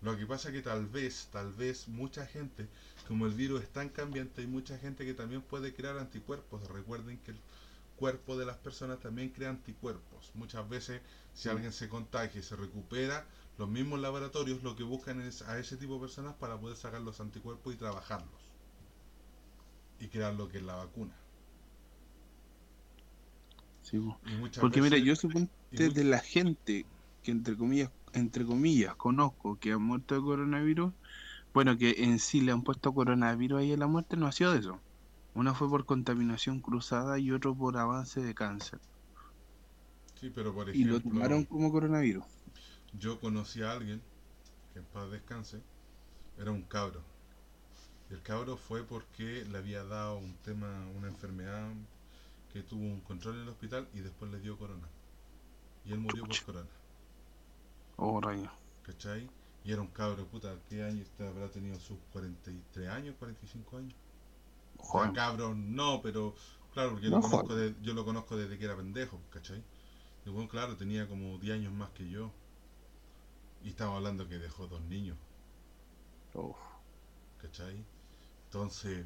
Lo que pasa que tal vez, tal vez mucha gente, como el virus es tan cambiante, hay mucha gente que también puede crear anticuerpos. Recuerden que el cuerpo de las personas también crea anticuerpos. Muchas veces, si alguien se contagia y se recupera, los mismos laboratorios lo que buscan es a ese tipo de personas para poder sacar los anticuerpos y trabajarlos. Y crear lo que es la vacuna. Sí, Porque mira, yo supongo de la gente que entre comillas, entre comillas, conozco que ha muerto de coronavirus, bueno, que en sí le han puesto coronavirus ahí en la muerte, no ha sido de eso. Una fue por contaminación cruzada y otro por avance de cáncer. Sí, pero por Y lo ejemplo, tomaron como coronavirus. Yo conocí a alguien, que en paz descanse, era un cabro. Y el cabro fue porque le había dado un tema, una enfermedad que tuvo un control en el hospital y después le dio corona. Y él murió por corona, Oh, rayo. ¿cachai? Y era un cabro, puta, ¿qué año este habrá tenido sus 43 años, 45 años? O sea, cabro no, pero claro, porque No, lo conozco joder. de- yo lo conozco desde que era pendejo, ¿cachai? Y bueno, claro, tenía como 10 años más que yo. Y estamos hablando que dejó dos niños, Uf. ¿cachai? Entonces,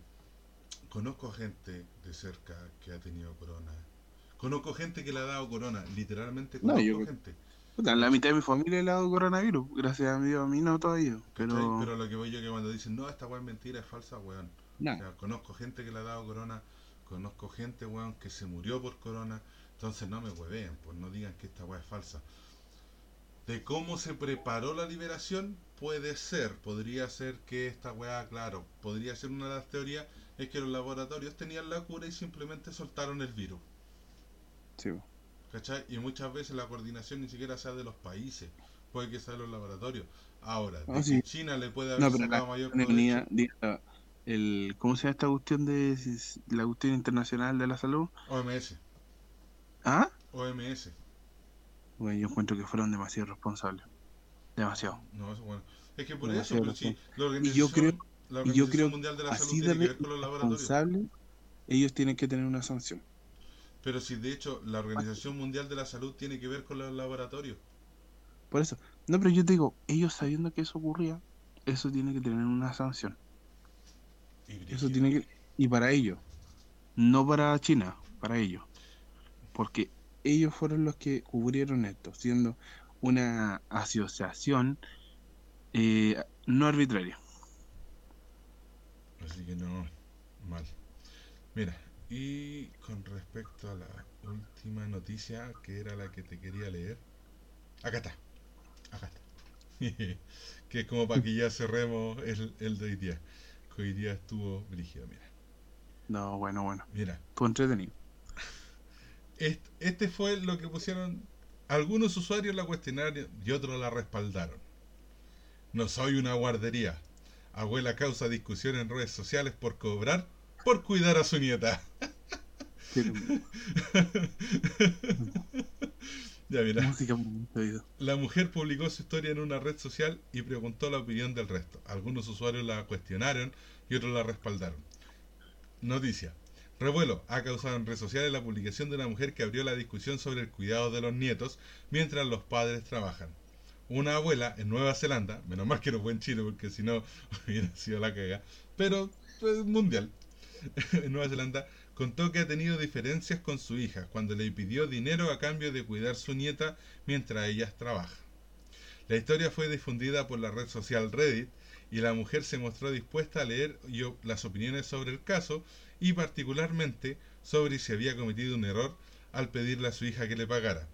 conozco gente de cerca que ha tenido corona. Conozco gente que le ha dado corona, literalmente No, conozco yo- gente. Puta, la mitad de mi familia le ha dado coronavirus. Gracias a Dios, a mí no todavía. ¿cachai? Pero, Pero lo que voy yo que cuando dicen, no, esta weá es mentira, es falsa, weón. O nada. sea, conozco gente que le ha dado corona, conozco gente, weón, que se murió por corona. Entonces no me hueveen, pues no digan que esta weá es falsa. De cómo se preparó la liberación, puede ser, podría ser que esta weá, claro, podría ser una de las teorías es que los laboratorios tenían la cura y simplemente soltaron el virus. Sí. ¿Cachai? Y muchas veces la coordinación ni siquiera sea de los países, puede que sea de los laboratorios. Ahora, de Ah, que. China le puede haber No, pero sacado la mayor venía- diga, el, ¿cómo se llama esta cuestión de la cuestión internacional de la salud? OMS, ¿Ah? OMS. Bueno, yo encuentro que fueron demasiado responsables. Demasiado. No, eso bueno. Es que por Demasiado eso, pero sí, la Y Organización, yo creo, la y yo Organización creo Mundial de la Salud así tiene que ver con los laboratorios. ellos tienen que tener una sanción. Pero si de hecho la Organización Mundial de la Salud tiene que ver con los laboratorios. Por eso. No, pero yo te digo, ellos sabiendo que eso ocurría, eso tiene que tener una sanción. Y Eso tiene que... Y para ellos. No para China, para ellos. Porque ellos fueron los que cubrieron esto, siendo una asociación eh, no arbitraria. Así que no, mal. Mira, y con respecto a la última noticia, que era la que te quería leer, acá está, acá está. que es como para que ya cerremos el, el de hoy día. Que hoy día estuvo brígido, mira. No, bueno, bueno. Mira, Estuvo entretenido. Est- Este fue lo que pusieron algunos usuarios la cuestionario y otros la respaldaron. No soy una guardería. Abuela causa discusión en redes sociales por cobrar por cuidar a su nieta. Ya mira, la mujer publicó su historia en una red social y preguntó la opinión del resto. Algunos usuarios la cuestionaron y otros la respaldaron. Noticia. Revuelo ha causado en redes sociales la publicación de una mujer que abrió la discusión sobre el cuidado de los nietos mientras los padres trabajan. Una abuela en Nueva Zelanda, menos mal que no fue en Chile porque si no hubiera sido la caga, pero pues, mundial. en Nueva Zelanda contó que ha tenido diferencias con su hija cuando le pidió dinero a cambio de cuidar su nieta mientras ellas trabajan. La historia fue difundida por la red social Reddit y la mujer se mostró dispuesta a leer las opiniones sobre el caso y particularmente sobre si había cometido un error al pedirle a su hija que le pagara.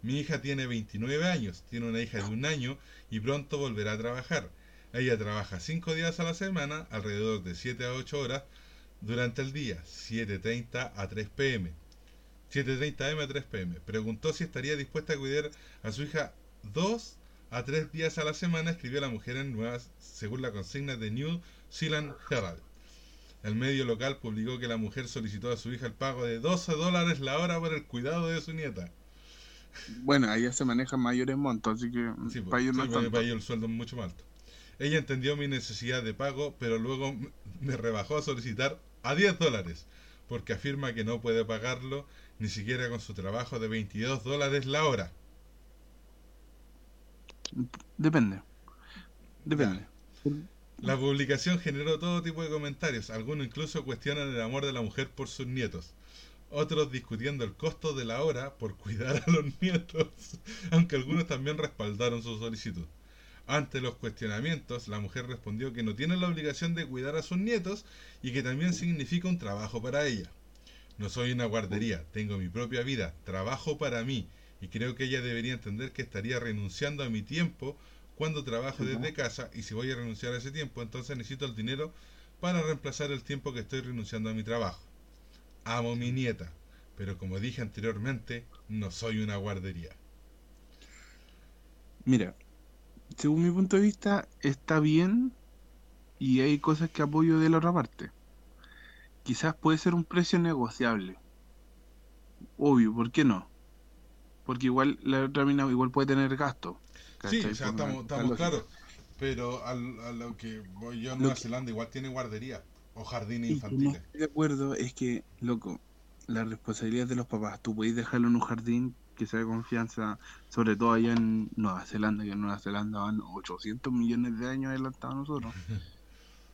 Mi hija tiene 29 años, tiene una hija de un año y pronto volverá a trabajar. Ella trabaja 5 días a la semana, alrededor de 7 a 8 horas durante el día, 7.30 a 3 pm. 7.30 am a 3 pm. Preguntó si estaría dispuesta a cuidar a su hija dos a tres días a la semana, escribió la mujer en nuevas, según la consigna de New Zealand Herald. El medio local publicó que la mujer solicitó a su hija el pago de 12 dólares la hora por el cuidado de su nieta. Bueno, allá se manejan mayores montos, así que Sí, pues, para ellos sí, no es porque tanto. para ellos el sueldo es mucho más alto. Ella entendió mi necesidad de pago, pero luego me rebajó a solicitar a 10 dólares, porque afirma que no puede pagarlo ni siquiera con su trabajo de 22 dólares la hora. Depende. Depende. La publicación generó todo tipo de comentarios, algunos incluso cuestionan el amor de la mujer por sus nietos, otros discutiendo el costo de la hora por cuidar a los nietos, aunque algunos también respaldaron su solicitud. Ante los cuestionamientos, la mujer respondió que no tiene la obligación de cuidar a sus nietos y que también significa un trabajo para ella. No soy una guardería, tengo mi propia vida, trabajo para mí y creo que ella debería entender que estaría renunciando a mi tiempo cuando trabajo desde casa y si voy a renunciar a ese tiempo, entonces necesito el dinero para reemplazar el tiempo que estoy renunciando a mi trabajo. Amo a mi nieta, pero como dije anteriormente, no soy una guardería. Mira, según mi punto de vista, está bien y hay cosas que apoyo de la otra parte. Quizás puede ser un precio negociable. Obvio, ¿por qué no? Porque igual la otra mina igual puede tener gasto. Sí, o sea, estamos, claros, pero al- a lo que voy yo, Lo Nueva que- Zelanda igual tiene guardería o jardines no infantiles. de acuerdo es que, loco, la responsabilidad de los papás, tú podéis dejarlo en un jardín que sea de confianza, sobre todo allá en Nueva Zelanda, que en Nueva Zelanda van 800 millones de años adelantados a nosotros.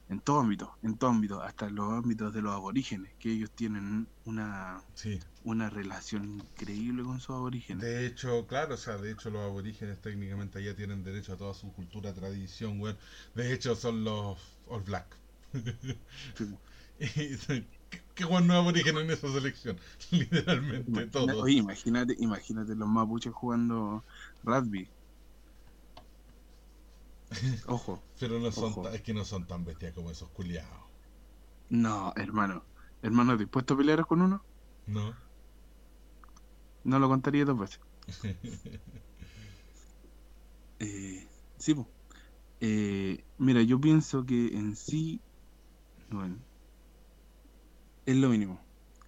en todo ámbito, en todo ámbito, hasta en los ámbitos de los aborígenes, que ellos tienen una, Sí, una relación increíble con sus aborígenes. de hecho, claro, o sea, de hecho los aborígenes técnicamente allá tienen derecho a toda su cultura, tradición, weón. De hecho son los All Black. Sí. Y son- ¿Qué, qué buenos aborígenes en esa selección? Literalmente Imagina- todos. oye, imagínate, imagínate los mapuches jugando rugby. Ojo. Pero no son Ojo. es que no son tan bestias como esos culiados. No, hermano. Hermano, ¿dispuesto a pelear con uno? No. No lo contaría dos veces. Eh, sí, po. Eh, mira, yo pienso que en sí, bueno, es lo mínimo.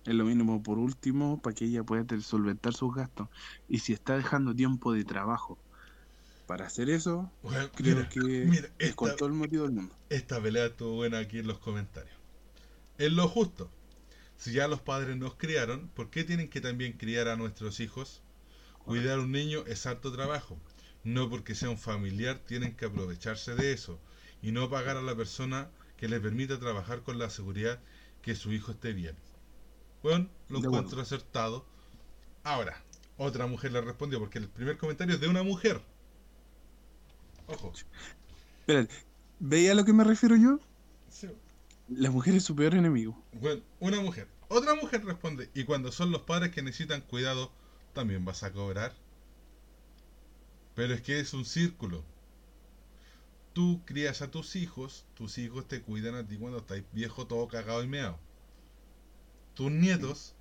Es lo mínimo por último para que ella pueda solventar sus gastos. Y si está dejando tiempo de trabajo para hacer eso, creo mira, que mira, es con todo el motivo del mundo. Esta pelea estuvo buena aquí en los comentarios. Es lo justo. Si ya los padres nos criaron, ¿por qué tienen que también criar a nuestros hijos? Cuidar a un niño es harto trabajo. No porque sea un familiar tienen que aprovecharse de eso y no pagar a la persona que le permita trabajar con la seguridad que su hijo esté bien. Bueno, lo De encuentro acertado. Ahora, otra mujer le respondió porque el primer comentario es de una mujer. Ojo. Espérate, ¿veía a lo que me refiero yo? Sí. La mujer es su peor enemigo. Bueno, una mujer. Otra mujer responde, y cuando son los padres que necesitan cuidado, también vas a cobrar. Pero es que es un círculo. Tú crías a tus hijos, tus hijos te cuidan a ti cuando estás viejo, todo cagado y meado. Tus nietos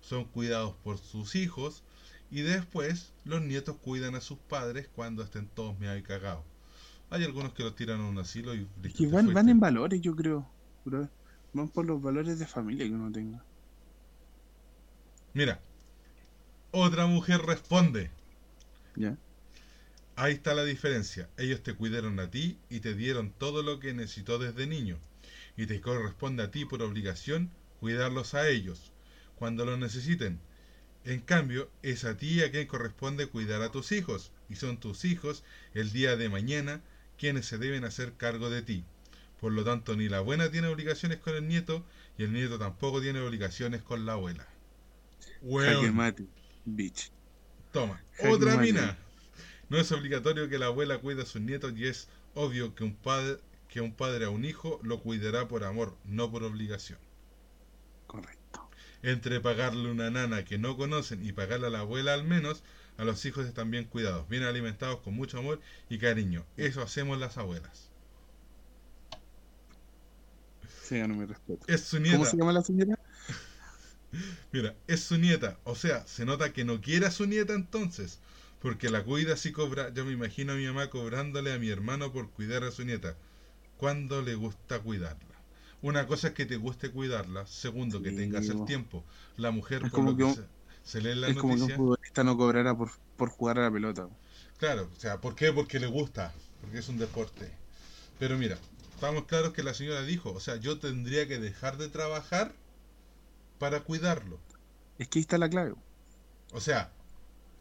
son cuidados por sus hijos y después los nietos cuidan a sus padres cuando estén todos meados y cagados. Hay algunos que los tiran a un asilo y te van, en valores, yo creo. Bro. Van por los valores de familia que uno tenga. Mira, otra mujer responde. ¿Ya? Ahí está la diferencia. Ellos te cuidaron a ti y te dieron todo lo que necesitó desde niño. Y te corresponde a ti por obligación cuidarlos a ellos cuando lo necesiten. En cambio, es a ti a quien corresponde cuidar a tus hijos. Y son tus hijos el día de mañana quienes se deben hacer cargo de ti. Por lo tanto, ni la abuela tiene obligaciones con el nieto y el nieto tampoco tiene obligaciones con la abuela. Weón. mate, bitch. Toma, Jaque otra mate. mina. No es obligatorio que la abuela cuide a sus nietos y es obvio que un padre que un padre a un hijo lo cuidará por amor, no por obligación. Correcto. Entre pagarle una nana que no conocen y pagarle a la abuela al menos, a los hijos están bien cuidados, bien alimentados con mucho amor y cariño. Eso hacemos las abuelas. Respeto. Es su ¿Cómo nieta. se llama la señora? Mira, es su nieta. O sea, se nota que no quiere a su nieta entonces. Porque la cuida si cobra. Yo me imagino a mi mamá cobrándole a mi hermano por cuidar a su nieta. Cuando le gusta cuidarla. Una cosa es que te guste cuidarla. Segundo, que tengas el tiempo. La mujer, por como lo que se, se lee en la es como que un noticia. futbolista no cobrara por, por jugar a la pelota. Claro, o sea, ¿por qué? Porque le gusta, porque es un deporte. Pero mira, estamos claros que la señora dijo, o sea, yo tendría que dejar de trabajar para cuidarlo. Es que ahí está la clave. O sea,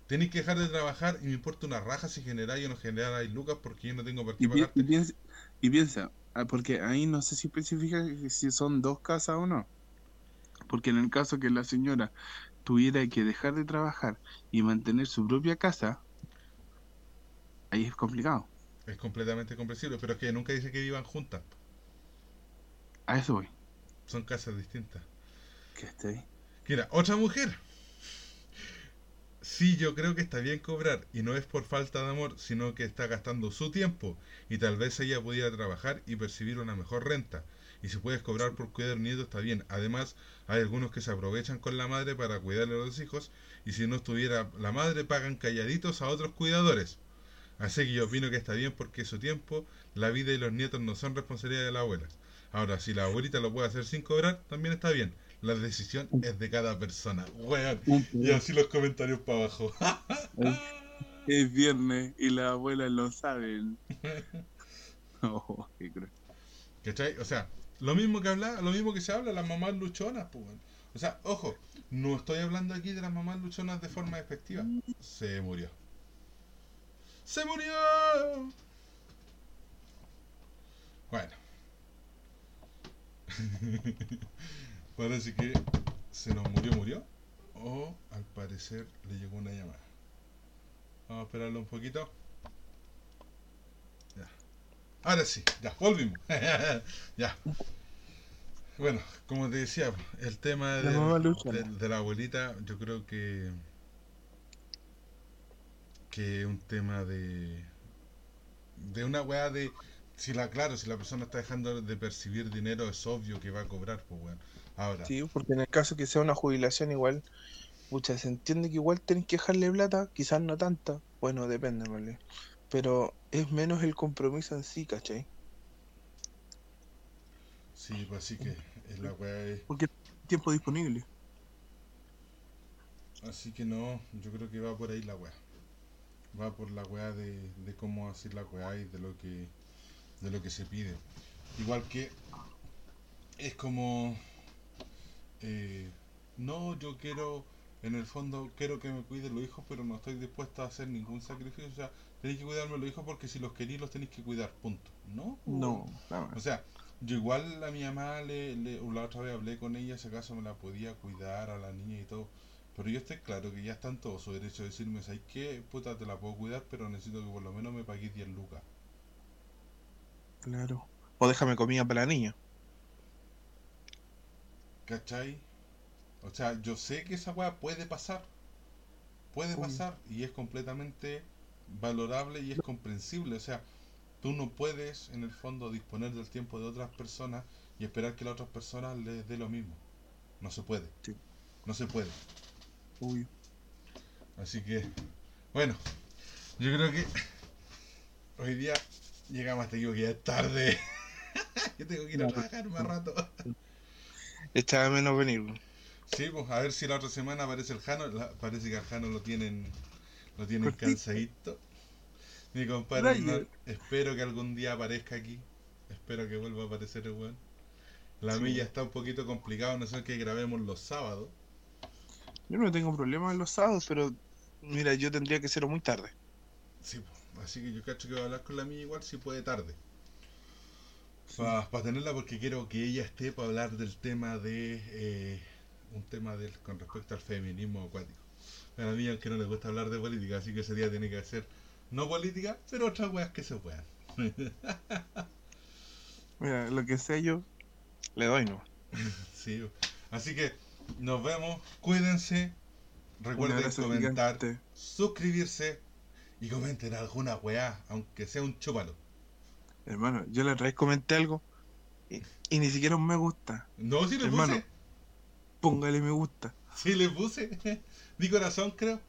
tenéis que dejar de trabajar y me importa una raja si generáis o no generáis lucas porque yo no tengo por qué pagarte. y piensa, y piensa, ah, porque ahí no sé si especifica si son dos casas o no. Porque en el caso que la señora tuviera que dejar de trabajar y mantener su propia casa, ahí es complicado. Es completamente comprensible, pero es que nunca dice que vivan juntas. A eso voy. Son casas distintas. Que esté. Mira, otra mujer. Sí, yo creo que está bien cobrar y no es por falta de amor, sino que está gastando su tiempo y tal vez ella pudiera trabajar y percibir una mejor renta. Y si puedes cobrar por cuidar nietos está bien. Además, hay algunos que se aprovechan con la madre para cuidarle a los hijos y si no estuviera la madre pagan calladitos a otros cuidadores. Así que yo opino que está bien porque su tiempo, la vida y los nietos no son responsabilidad de las abuelas. Ahora, si la abuelita lo puede hacer sin cobrar, también está bien. La decisión es de cada persona. Weón. Y así los comentarios para abajo. Es viernes y las abuelas lo saben. Oh, qué cruel. ¿Cachai? O sea, lo mismo que habla, lo mismo que se habla, las mamás luchonas, pues. O sea, ojo, no estoy hablando aquí de las mamás luchonas de forma efectiva. Se murió. ¡Se murió! Bueno. Parece que se nos murió, murió. O al parecer le llegó una llamada. Vamos a esperarlo un poquito. Ya. Ahora sí, ya, volvimos. ya. Bueno, como te decía, el tema La luchona. del- de, la abuelita, yo creo que que es un tema de de una weá de Si la, claro, si la persona está dejando de percibir dinero, es obvio que va a cobrar, pues weón. Ahora, Sí, porque en el caso que sea una jubilación igual, pucha, se entiende que igual tenés que dejarle plata, quizás no tanta, bueno, depende, ¿vale? Pero es menos el compromiso en sí, ¿cachai? sí, pues así que es la weá. es- Porque tiempo disponible. Así que no, yo creo que va por ahí la weá. Va por la weá de, de cómo hacer la weá y de lo que de lo que se pide. Igual que es como eh, no, yo quiero en el fondo quiero que me cuiden los hijos, pero no estoy dispuesta a hacer ningún sacrificio. O sea, tenéis que cuidarme los hijos porque si los queréis los tenéis que cuidar, punto. No, pues, No, nada o sea, yo igual a mi mamá le, le- la otra vez hablé con ella, si acaso me la podía cuidar a la niña y todo. Pero yo estoy claro que ya está en todo su derecho de decirme, ¿sabes qué? Puta, te la puedo cuidar, pero necesito que por lo menos me pagues 10 lucas. Claro. O déjame comida para la niña. ¿Cachai? O sea, yo sé que esa weá puede pasar. Puede pasar y es completamente valorable y es comprensible. O sea, tú no puedes en el fondo disponer del tiempo de otras personas y esperar que las otras personas les dé lo mismo. No se puede. Sí. No se puede. Obvio. Así que, bueno, yo creo que hoy día llegamos hasta aquí porque ya es tarde. yo tengo que ir a trabajar más rato. Echaba de menos venir. Sí, pues a ver si la otra semana aparece el Jano. La- parece que al Jano lo tienen, lo tienen cansadito. Mi compadre, espero que algún día aparezca aquí. Espero que vuelva a aparecer el weón. La Sí. milla está un poquito complicado, no sé que grabemos los sábados. Yo no tengo problema en los sábados, pero mira, yo tendría que ser muy tarde. Sí, pues, así que yo cacho que voy a hablar con la mía igual si puede tarde. Para tenerla porque quiero que ella esté para hablar del tema de eh, un tema del, con respecto al feminismo acuático. A la mía que no le gusta hablar de política, así que ese día tiene que ser no política, pero otras weas que se puedan. Mira, lo que sé yo, le doy, ¿no? Sí, así que nos vemos, cuídense, recuerden comentar, gigante. suscribirse y comenten alguna weá, aunque sea un chúpalo. Hermano, yo la otra vez comenté algo y, y ni siquiera un me gusta. No, si le Hermano. puse. Póngale me gusta. Sí, le puse. Di corazón, creo.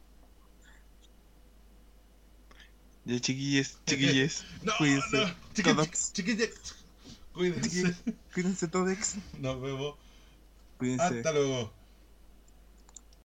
Ya chiquilles, chiquilles, No, Cuídense, no. Chiqui- todos. chiquille- Cuídense. Cuídense todos. Nos vemos. Hasta luego.